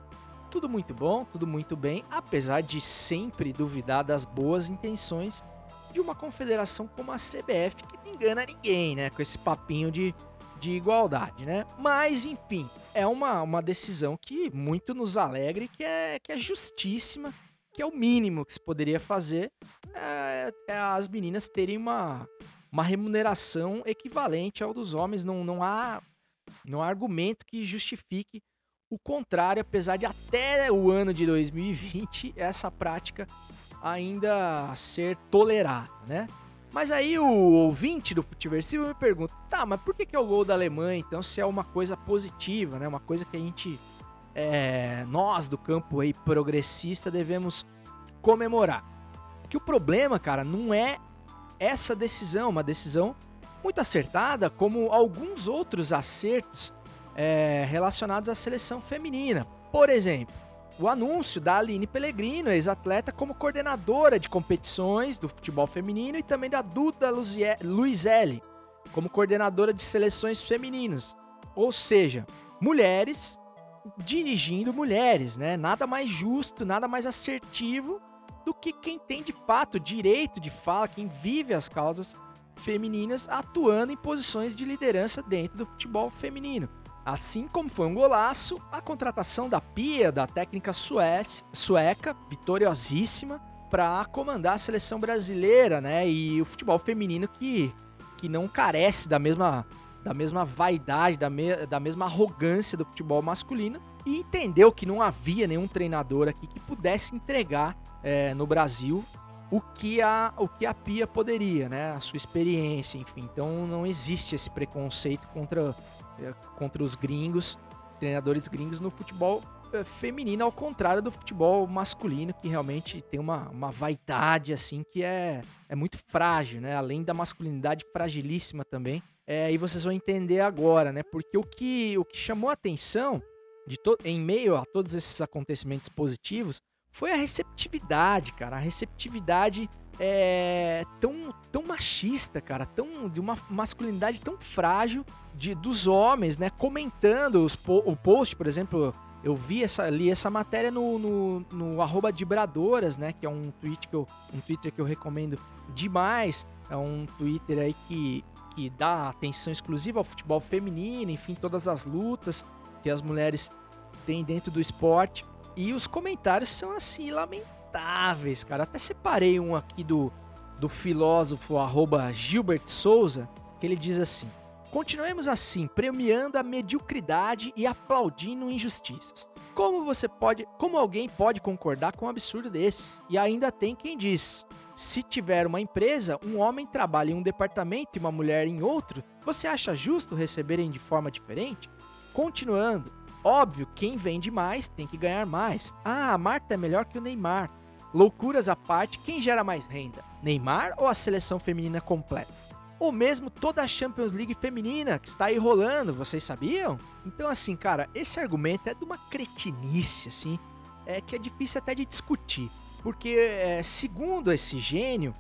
tudo muito bom, tudo muito bem, apesar de sempre duvidar das boas intenções de uma confederação como a CBF, que não engana ninguém, né? Com esse papinho de de igualdade, né? Mas, enfim, é uma, uma decisão que muito nos alegra que é, que é justíssima, que é o mínimo que se poderia fazer é, é as meninas terem uma, uma remuneração equivalente ao dos homens. Não, não, há, não há argumento que justifique o contrário, apesar de até o ano de 2020 essa prática ainda ser tolerada, né? Mas aí o ouvinte do Futiversivo me pergunta, tá, mas por que, que é o gol da Alemanha, então, se é uma coisa positiva, né? Uma coisa que a gente, é, nós do campo aí progressista, devemos comemorar. Que o problema, cara, não é essa decisão, uma decisão muito acertada, como alguns outros acertos é, relacionados à seleção feminina. Por exemplo, o anúncio da Aline Pellegrino, ex-atleta, como coordenadora de competições do futebol feminino e também da Duda Luizelli, como coordenadora de seleções femininas. Ou seja, mulheres dirigindo mulheres, né? Nada mais justo, nada mais assertivo do que quem tem de fato direito de fala, quem vive as causas femininas atuando em posições de liderança dentro do futebol feminino. Assim como foi um golaço, a contratação da Pia, da técnica sueca, vitoriosíssima, para comandar a seleção brasileira, né? E o futebol feminino que, que não carece da mesma, da mesma vaidade, da, me, da mesma arrogância do futebol masculino. E entendeu que não havia nenhum treinador aqui que pudesse entregar é, no Brasil o que, a, o que a Pia poderia, né? A sua experiência, enfim. Então não existe esse preconceito contra contra os gringos, treinadores gringos no futebol é, feminino, ao contrário do futebol masculino, que realmente tem uma, uma vaidade assim que é, é muito frágil, né? Além da masculinidade fragilíssima também. É, e vocês vão entender agora, né? Porque o que, o que chamou a atenção de em meio a todos esses acontecimentos positivos foi a receptividade, cara. A receptividade é, tão, tão machista, cara, tão de uma masculinidade tão frágil de dos homens, né? Comentando os o post, por exemplo, eu vi essa, li essa matéria no, no, no arroba Dibradoras, né? Que é um tweet que eu, um Twitter que eu recomendo demais. É um Twitter aí que, que dá atenção exclusiva ao futebol feminino, enfim, todas as lutas que as mulheres têm dentro do esporte. E os comentários são assim, lamentáveis lamentáveis, cara. Até separei um aqui do, do filósofo arroba Gilbert Souza, que ele diz assim: Continuemos assim, premiando a mediocridade e aplaudindo injustiças. Como você pode, como alguém pode concordar com um absurdo desse? E ainda tem quem diz: se tiver uma empresa, um homem trabalha em um departamento e uma mulher em outro, você acha justo receberem de forma diferente? Continuando, óbvio, quem vende mais tem que ganhar mais. Ah, a Marta é melhor que o Neymar. Loucuras à parte, quem gera mais renda? Neymar ou a seleção feminina completa? Ou mesmo toda a Champions League feminina que está aí rolando, vocês sabiam? Então, assim, cara, esse argumento é de uma cretinice, assim, é que é difícil até de discutir. Porque, é, segundo esse gênio,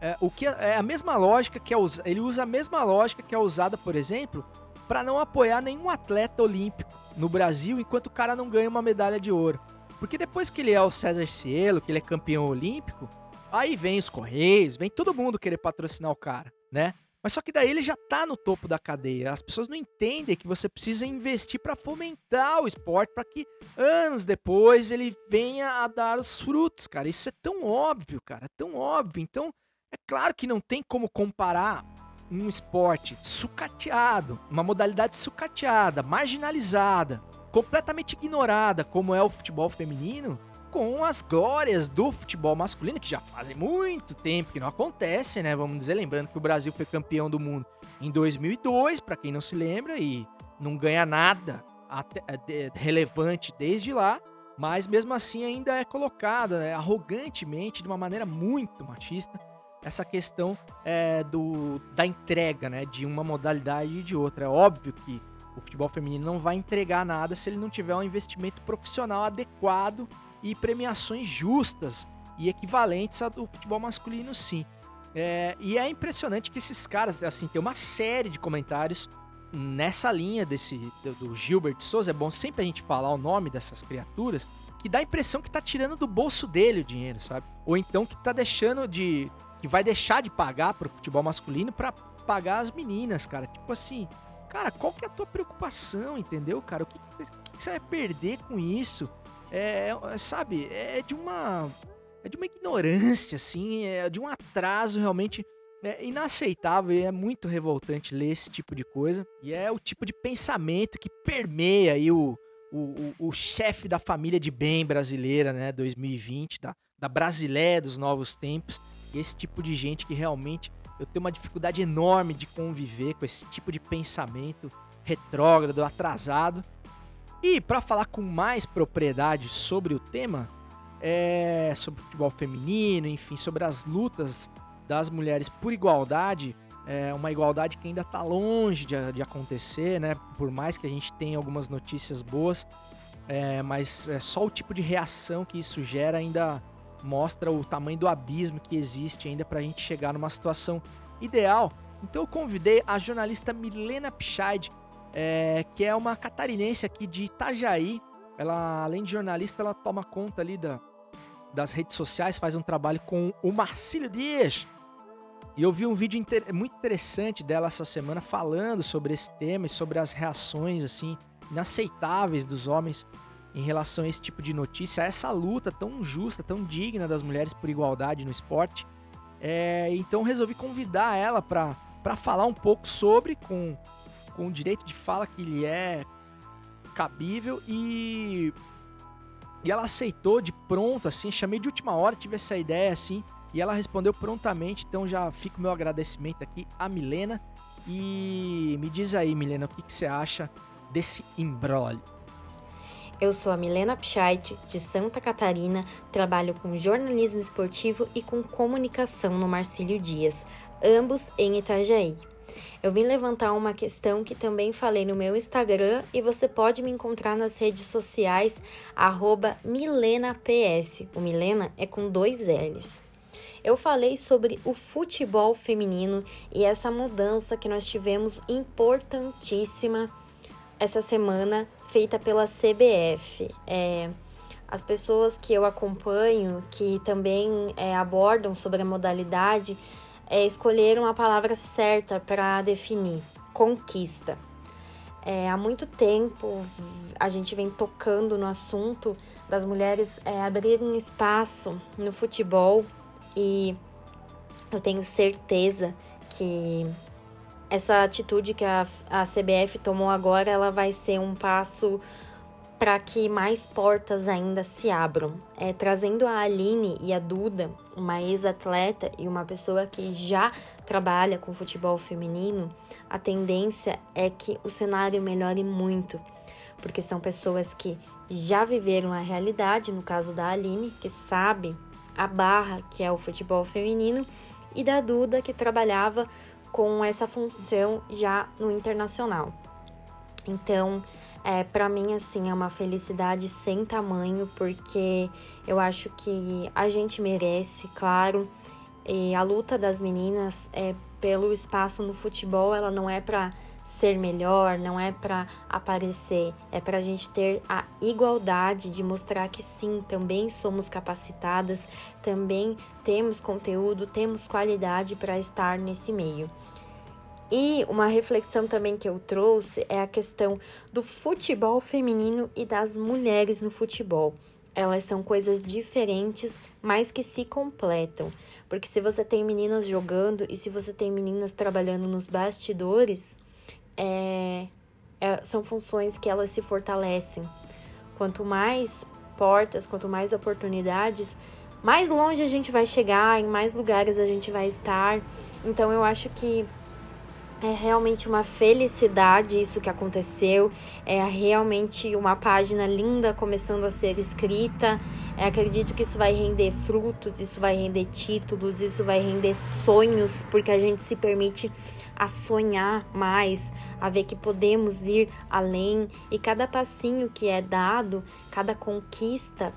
é, o que é, é a mesma lógica que é ele usa a mesma lógica que é usada, por exemplo, para não apoiar nenhum atleta olímpico no Brasil enquanto o cara não ganha uma medalha de ouro. Porque depois que ele é o César Cielo, que ele é campeão olímpico, aí vem os Correios, vem todo mundo querer patrocinar o cara, né? Mas só que daí ele já tá no topo da cadeia. As pessoas não entendem que você precisa investir para fomentar o esporte, para que anos depois ele venha a dar os frutos, cara. Isso é tão óbvio, cara, tão óbvio. Então, é claro que não tem como comparar um esporte sucateado, uma modalidade sucateada, marginalizada, completamente ignorada, como é o futebol feminino, com as glórias do futebol masculino, que já fazem muito tempo que não acontece, né? Vamos dizer, lembrando que o Brasil foi campeão do mundo em 2002, para quem não se lembra, e não ganha nada é, relevante desde lá, mas mesmo assim ainda é colocada né, arrogantemente, de uma maneira muito machista, essa questão é, do, da entrega né, de uma modalidade e de outra. É óbvio que o futebol feminino não vai entregar nada se ele não tiver um investimento profissional adequado e premiações justas e equivalentes ao futebol masculino, sim. É, e é impressionante que esses caras, assim, tem uma série de comentários nessa linha desse do Gilbert Souza. É bom sempre a gente falar o nome dessas criaturas, que dá a impressão que tá tirando do bolso dele o dinheiro, sabe? Ou então que tá deixando de. que vai deixar de pagar pro futebol masculino para pagar as meninas, cara. Tipo assim, cara, qual que é a tua preocupação, entendeu, cara? O que, que, que você vai perder com isso? é, é, sabe, é de uma é de uma ignorância assim, é de um atraso realmente é inaceitável e é muito revoltante ler esse tipo de coisa. E é o tipo de pensamento que permeia aí o, o, o, o chefe da família de bem brasileira, né, 2020, da, da Brasileia dos novos tempos. E esse tipo de gente que realmente eu tenho uma dificuldade enorme de conviver com esse tipo de pensamento retrógrado, atrasado. E para falar com mais propriedade sobre o tema, é, sobre futebol feminino, enfim, sobre as lutas das mulheres por igualdade, é uma igualdade que ainda está longe de, de, acontecer, né? Por mais que a gente tenha algumas notícias boas, é, mas é só o tipo de reação que isso gera ainda mostra o tamanho do abismo que existe ainda para a gente chegar numa situação ideal. Então eu convidei a jornalista Milena Pichaid é, que é uma catarinense aqui de Itajaí. Ela, além de jornalista, ela toma conta ali da, das redes sociais, faz um trabalho com o Marcílio Dias. E eu vi um vídeo inter muito interessante dela essa semana falando sobre esse tema e sobre as reações assim inaceitáveis dos homens em relação a esse tipo de notícia, a essa luta tão justa, tão digna das mulheres por igualdade no esporte. É, então resolvi convidar ela para falar um pouco sobre com com o direito de fala que lhe é cabível e e ela aceitou de pronto assim, chamei de última hora, tive essa ideia assim, e ela respondeu prontamente, então já fica o meu agradecimento aqui a Milena e me diz aí, Milena, o que, que você acha desse embrólio? Eu sou a Milena Pscheit, de Santa Catarina, trabalho com jornalismo esportivo e com comunicação no Marcílio Dias, ambos em Itajaí. Eu vim levantar uma questão que também falei no meu Instagram e você pode me encontrar nas redes sociais, MilenaPS. O Milena é com dois L's. Eu falei sobre o futebol feminino e essa mudança que nós tivemos importantíssima essa semana feita pela CBF. É, as pessoas que eu acompanho, que também é, abordam sobre a modalidade, é, escolheram a palavra certa para definir: conquista. É, há muito tempo a gente vem tocando no assunto das mulheres é, abrirem espaço no futebol e eu tenho certeza que essa atitude que a, a CBF tomou agora ela vai ser um passo para que mais portas ainda se abram. É, trazendo a Aline e a Duda, uma ex-atleta e uma pessoa que já trabalha com futebol feminino, a tendência é que o cenário melhore muito, porque são pessoas que já viveram a realidade, no caso da Aline, que sabe a barra que é o futebol feminino, e da Duda, que trabalhava com essa função já no internacional. Então, é, para mim, assim, é uma felicidade sem tamanho, porque eu acho que a gente merece, claro. E a luta das meninas é pelo espaço no futebol, ela não é para ser melhor, não é para aparecer, é para a gente ter a igualdade de mostrar que sim, também somos capacitadas, também temos conteúdo, temos qualidade para estar nesse meio. E uma reflexão também que eu trouxe é a questão do futebol feminino e das mulheres no futebol. Elas são coisas diferentes, mas que se completam. Porque se você tem meninas jogando e se você tem meninas trabalhando nos bastidores, é, é, são funções que elas se fortalecem. Quanto mais portas, quanto mais oportunidades, mais longe a gente vai chegar, em mais lugares a gente vai estar. Então eu acho que é realmente uma felicidade isso que aconteceu. É realmente uma página linda começando a ser escrita. É, acredito que isso vai render frutos, isso vai render títulos, isso vai render sonhos, porque a gente se permite a sonhar mais, a ver que podemos ir além. E cada passinho que é dado, cada conquista,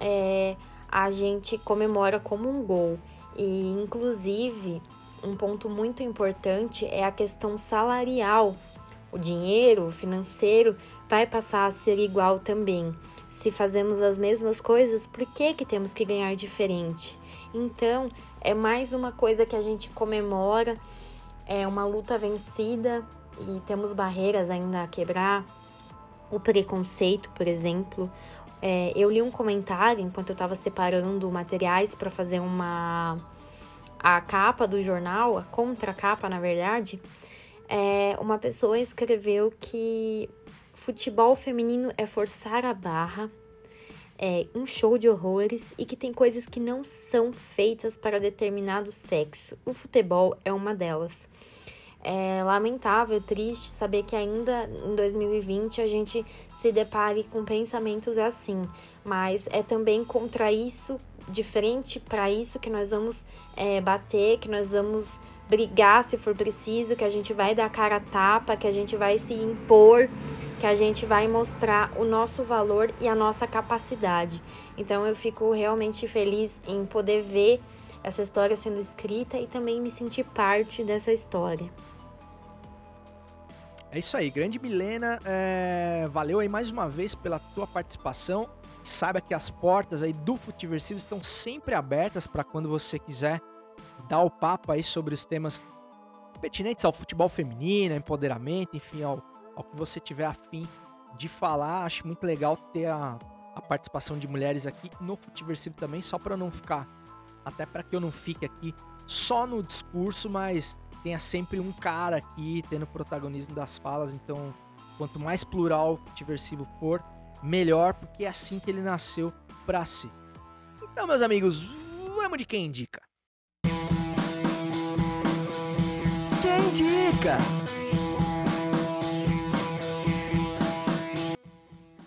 é, a gente comemora como um gol. E inclusive um ponto muito importante é a questão salarial. O dinheiro financeiro vai passar a ser igual também. Se fazemos as mesmas coisas, por que, que temos que ganhar diferente? Então, é mais uma coisa que a gente comemora, é uma luta vencida e temos barreiras ainda a quebrar. O preconceito, por exemplo. É, eu li um comentário enquanto eu estava separando materiais para fazer uma a capa do jornal, a contracapa, na verdade, é, uma pessoa escreveu que futebol feminino é forçar a barra, é um show de horrores e que tem coisas que não são feitas para determinado sexo. O futebol é uma delas. É lamentável, triste saber que ainda em 2020 a gente se depare com pensamentos assim, mas é também contra isso diferente para isso que nós vamos é, bater, que nós vamos brigar se for preciso, que a gente vai dar cara a tapa, que a gente vai se impor, que a gente vai mostrar o nosso valor e a nossa capacidade. Então eu fico realmente feliz em poder ver essa história sendo escrita e também me sentir parte dessa história. É isso aí, grande Milena, é... valeu aí mais uma vez pela tua participação saiba que as portas aí do Futiversivo estão sempre abertas para quando você quiser dar o papo aí sobre os temas pertinentes ao futebol feminino, empoderamento, enfim, ao, ao que você tiver afim de falar. Acho muito legal ter a, a participação de mulheres aqui no Futiversivo também, só para não ficar, até para que eu não fique aqui só no discurso, mas tenha sempre um cara aqui tendo protagonismo das falas. Então, quanto mais plural o Futiversivo for, melhor, porque é assim que ele nasceu para ser. Então, meus amigos, vamos de quem indica. Quem indica?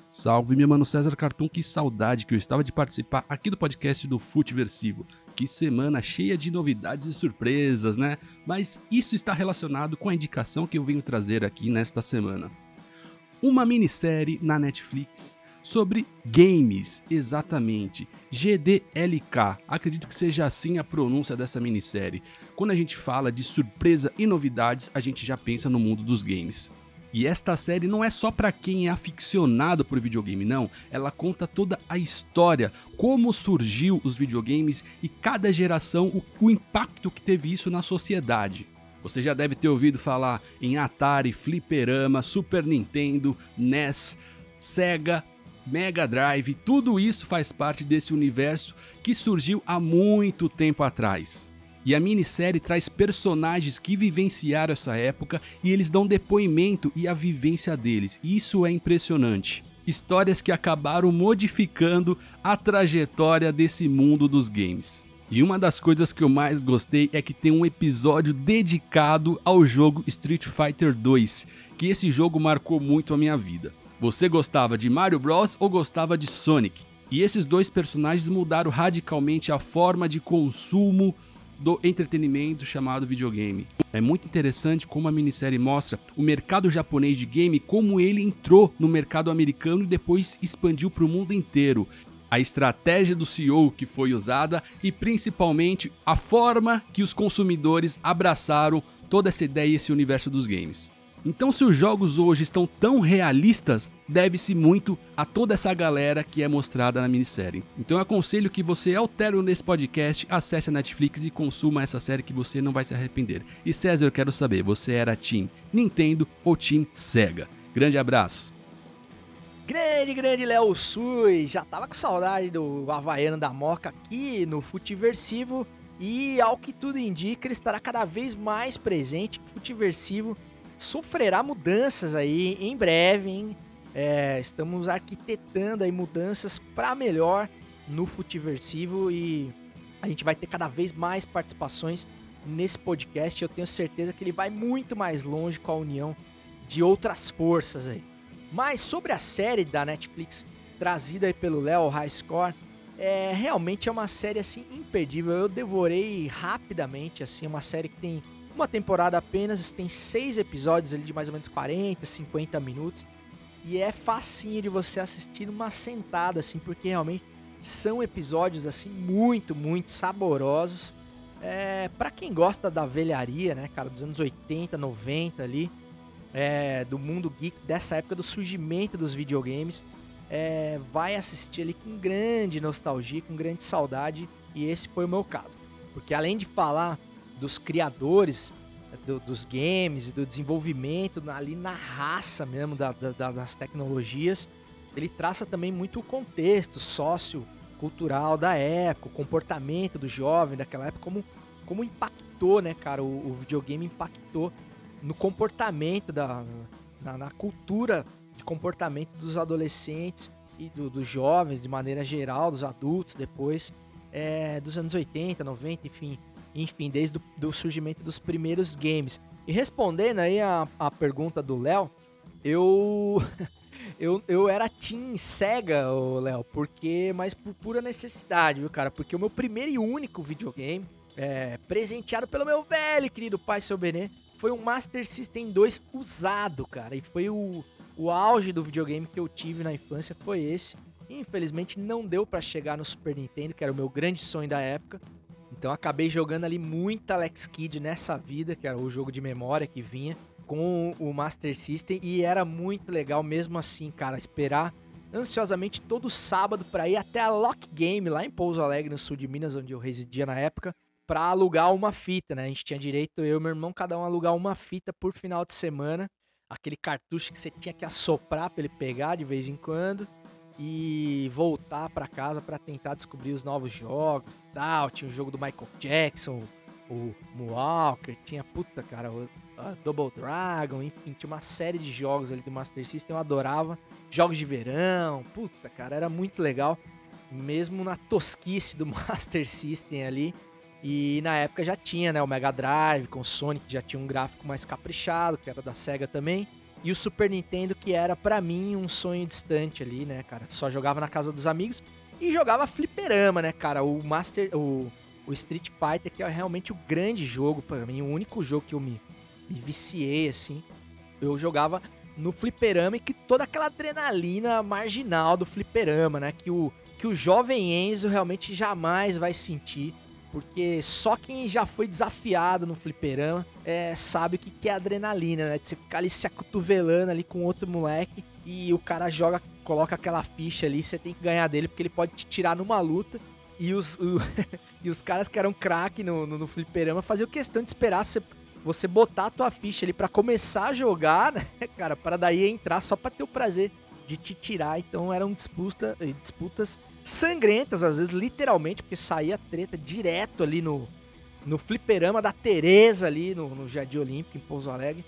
Salve, meu mano César Cartoon, que saudade que eu estava de participar aqui do podcast do Futeversivo. Que semana cheia de novidades e surpresas, né? Mas isso está relacionado com a indicação que eu venho trazer aqui nesta semana uma minissérie na Netflix sobre games, exatamente. GDLK, acredito que seja assim a pronúncia dessa minissérie. Quando a gente fala de surpresa e novidades, a gente já pensa no mundo dos games. E esta série não é só para quem é aficionado por videogame, não. Ela conta toda a história, como surgiu os videogames e cada geração, o, o impacto que teve isso na sociedade. Você já deve ter ouvido falar em Atari, Fliperama, Super Nintendo, NES, Sega, Mega Drive, tudo isso faz parte desse universo que surgiu há muito tempo atrás. E a minissérie traz personagens que vivenciaram essa época e eles dão depoimento e a vivência deles. Isso é impressionante. Histórias que acabaram modificando a trajetória desse mundo dos games. E uma das coisas que eu mais gostei é que tem um episódio dedicado ao jogo Street Fighter 2, que esse jogo marcou muito a minha vida. Você gostava de Mario Bros ou gostava de Sonic? E esses dois personagens mudaram radicalmente a forma de consumo do entretenimento chamado videogame. É muito interessante como a minissérie mostra o mercado japonês de game, como ele entrou no mercado americano e depois expandiu para o mundo inteiro a estratégia do CEO que foi usada e principalmente a forma que os consumidores abraçaram toda essa ideia e esse universo dos games. Então, se os jogos hoje estão tão realistas, deve-se muito a toda essa galera que é mostrada na minissérie. Então, eu aconselho que você, altero nesse podcast, acesse a Netflix e consuma essa série que você não vai se arrepender. E César, eu quero saber, você era Team Nintendo ou Team Sega? Grande abraço! Grande, grande Léo Sui, já tava com saudade do Havaiano da Moca aqui no Futiversivo e ao que tudo indica, ele estará cada vez mais presente. Futiversivo sofrerá mudanças aí em breve, hein? É, estamos arquitetando aí mudanças para melhor no Futiversivo e a gente vai ter cada vez mais participações nesse podcast. Eu tenho certeza que ele vai muito mais longe com a união de outras forças aí. Mas sobre a série da Netflix trazida pelo Léo High Score, é, realmente é uma série assim imperdível. Eu devorei rapidamente, assim, uma série que tem uma temporada apenas, tem seis episódios ali de mais ou menos 40, 50 minutos. E é facinho de você assistir numa sentada, assim, porque realmente são episódios assim muito, muito saborosos. É, para quem gosta da velharia, né, cara, dos anos 80, 90 ali, é, do mundo geek, dessa época do surgimento dos videogames, é, vai assistir ali com grande nostalgia, com grande saudade, e esse foi o meu caso. Porque além de falar dos criadores do, dos games e do desenvolvimento ali na raça mesmo da, da, das tecnologias, ele traça também muito o contexto sócio-cultural da época, o comportamento do jovem daquela época, como, como impactou, né, cara, o, o videogame impactou no comportamento da na, na cultura de comportamento dos adolescentes e do, dos jovens de maneira geral, dos adultos depois, é, dos anos 80, 90, enfim, enfim, desde o do surgimento dos primeiros games. E respondendo aí a, a pergunta do Léo, eu, eu eu era Team Sega, Léo, porque mas por pura necessidade, viu, cara? Porque o meu primeiro e único videogame, é, presenteado pelo meu velho querido pai seu Benê, foi um Master System 2 usado, cara. E foi o, o auge do videogame que eu tive na infância foi esse. Infelizmente não deu para chegar no Super Nintendo, que era o meu grande sonho da época. Então acabei jogando ali muito Alex Kidd nessa vida, que era o jogo de memória que vinha com o Master System e era muito legal mesmo assim, cara, esperar ansiosamente todo sábado para ir até a Lock Game lá em Pouso Alegre, no sul de Minas, onde eu residia na época, para alugar uma fita, né? A gente tinha direito, eu e meu irmão, cada um alugar uma fita por final de semana aquele cartucho que você tinha que assoprar para ele pegar de vez em quando e voltar para casa para tentar descobrir os novos jogos tal. Tinha o jogo do Michael Jackson, o Moonwalker, tinha puta, cara, o Double Dragon, enfim, tinha uma série de jogos ali do Master System, eu adorava. Jogos de verão, puta, cara, era muito legal, mesmo na tosquice do Master System ali. E na época já tinha, né, o Mega Drive com o Sonic, já tinha um gráfico mais caprichado, que era da Sega também. E o Super Nintendo, que era para mim um sonho distante ali, né, cara? Só jogava na casa dos amigos e jogava fliperama, né, cara? O Master, o, o Street Fighter, que é realmente o grande jogo para mim, o único jogo que eu me, me viciei, assim. Eu jogava no fliperama e que toda aquela adrenalina marginal do fliperama, né? Que o, que o jovem Enzo realmente jamais vai sentir porque só quem já foi desafiado no fliperama é, sabe o que, que é adrenalina, né? De você ficar ali se acotovelando ali com outro moleque e o cara joga, coloca aquela ficha ali, você tem que ganhar dele porque ele pode te tirar numa luta. E os, o, e os caras que eram craque no, no, no fliperama faziam questão de esperar você, você botar a tua ficha ali para começar a jogar, né, cara? Para daí entrar só pra ter o prazer de te tirar. Então eram disputa, disputas sangrentas, às vezes literalmente, porque saía treta direto ali no, no fliperama da Tereza ali no, no Jardim Olímpico, em Pouso Alegre.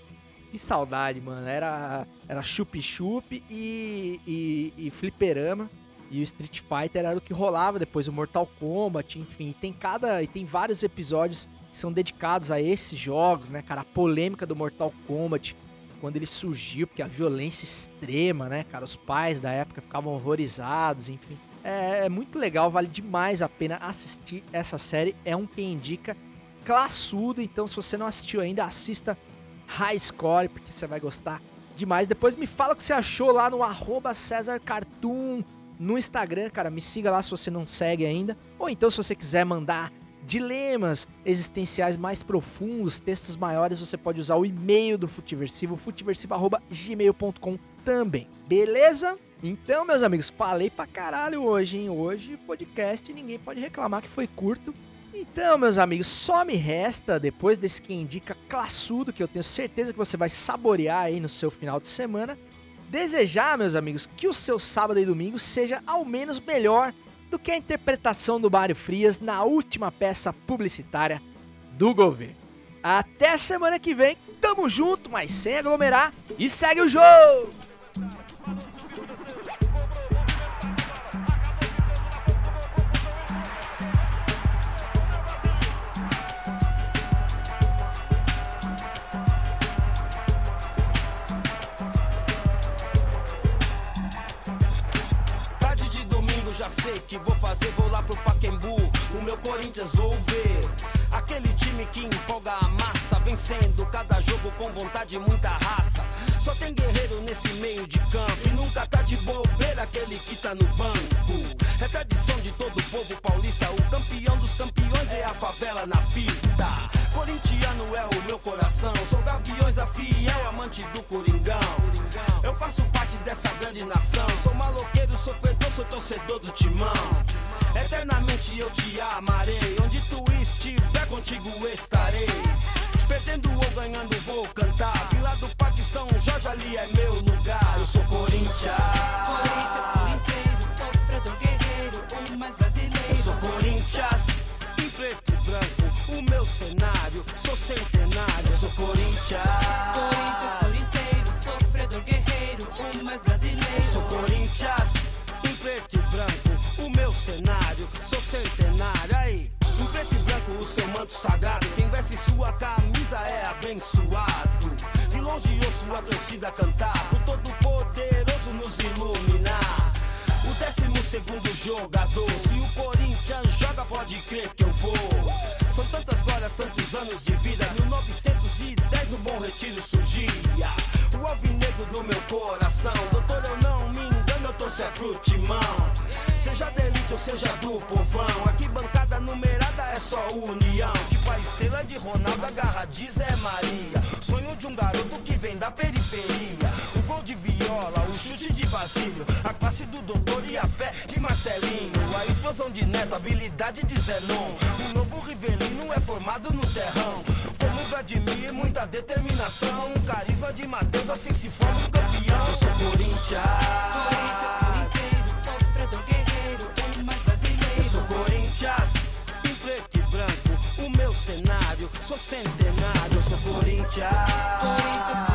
Que saudade, mano. Era, era chup-chup e, e, e fliperama. E o Street Fighter era o que rolava depois, o Mortal Kombat, enfim. E tem cada. E tem vários episódios que são dedicados a esses jogos, né, cara? A polêmica do Mortal Kombat, quando ele surgiu, porque a violência extrema, né, cara? Os pais da época ficavam horrorizados, enfim. É, é muito legal, vale demais a pena assistir essa série. É um quem indica classudo, então se você não assistiu ainda, assista High Score, porque você vai gostar demais. Depois me fala o que você achou lá no arroba César Cartoon no Instagram, cara. Me siga lá se você não segue ainda. Ou então, se você quiser mandar dilemas existenciais mais profundos, textos maiores, você pode usar o e-mail do Futiversivo, futiversivo.gmail.com também, beleza? Então, meus amigos, falei pra caralho hoje, hein? Hoje, podcast, ninguém pode reclamar que foi curto. Então, meus amigos, só me resta, depois desse que indica classudo, que eu tenho certeza que você vai saborear aí no seu final de semana, desejar, meus amigos, que o seu sábado e domingo seja ao menos melhor do que a interpretação do Mário Frias na última peça publicitária do governo. Até semana que vem, tamo junto, mas sem aglomerar, e segue o jogo! Já sei que vou fazer, vou lá pro Paquembu. O meu Corinthians vou ver. Aquele time que empolga a massa, vencendo cada jogo com vontade e muita raça. Só tem guerreiro nesse meio de campo e nunca tá de bobeira aquele que tá no banco. É tradição de todo o povo paulista, o campeão dos campeões é a favela na fita. Corintiano é o meu coração, sou gaviões da fiel, amante do Coringão. Eu faço parte dessa grande nação, sou maloqueiro, sofredor, sou torcedor do timão. Eternamente eu te amarei, onde tu estiver contigo estarei. Perdendo ou ganhando vou cantar, vim lá do Parque São Jorge, ali é meu lugar. Eu sou Corinthians. sofredor guerreiro, o mais brasileiro. Eu sou Corinthians, em preto e branco, o meu cenário, sou centenário. Eu sou Corinthians. Corinthians, centenário. Aí, em preto e branco, o seu manto sagrado. Quem veste sua camisa é abençoado. De longe ouço a torcida cantar, o Todo-Poderoso nos iluminar. O décimo segundo jogador, se o Corinthians joga, pode crer que eu vou. São tantas glórias, tantos anos de vida. 1910 no Bom Retiro surgia. O alvinegro do meu coração. Doutor, eu não me engano, eu torço é pro timão. Seja da elite ou seja do povão. Aqui bancada numerada é só união. Tipo a estrela de Ronaldo, agarra de Zé Maria. Sonho de um garoto que vem da periferia. O gol de viola, o chute de Basílio. A classe do doutor e a fé de Marcelinho. A explosão de Neto, a habilidade de Zenon. O novo Rivelino é formado no terrão. Como Vladimir, muita determinação. Um carisma de Matheus, assim se forma um campeão. Eu sou Corinthians. Corinthians, sou centenário, sou Corinthians. Corinthians,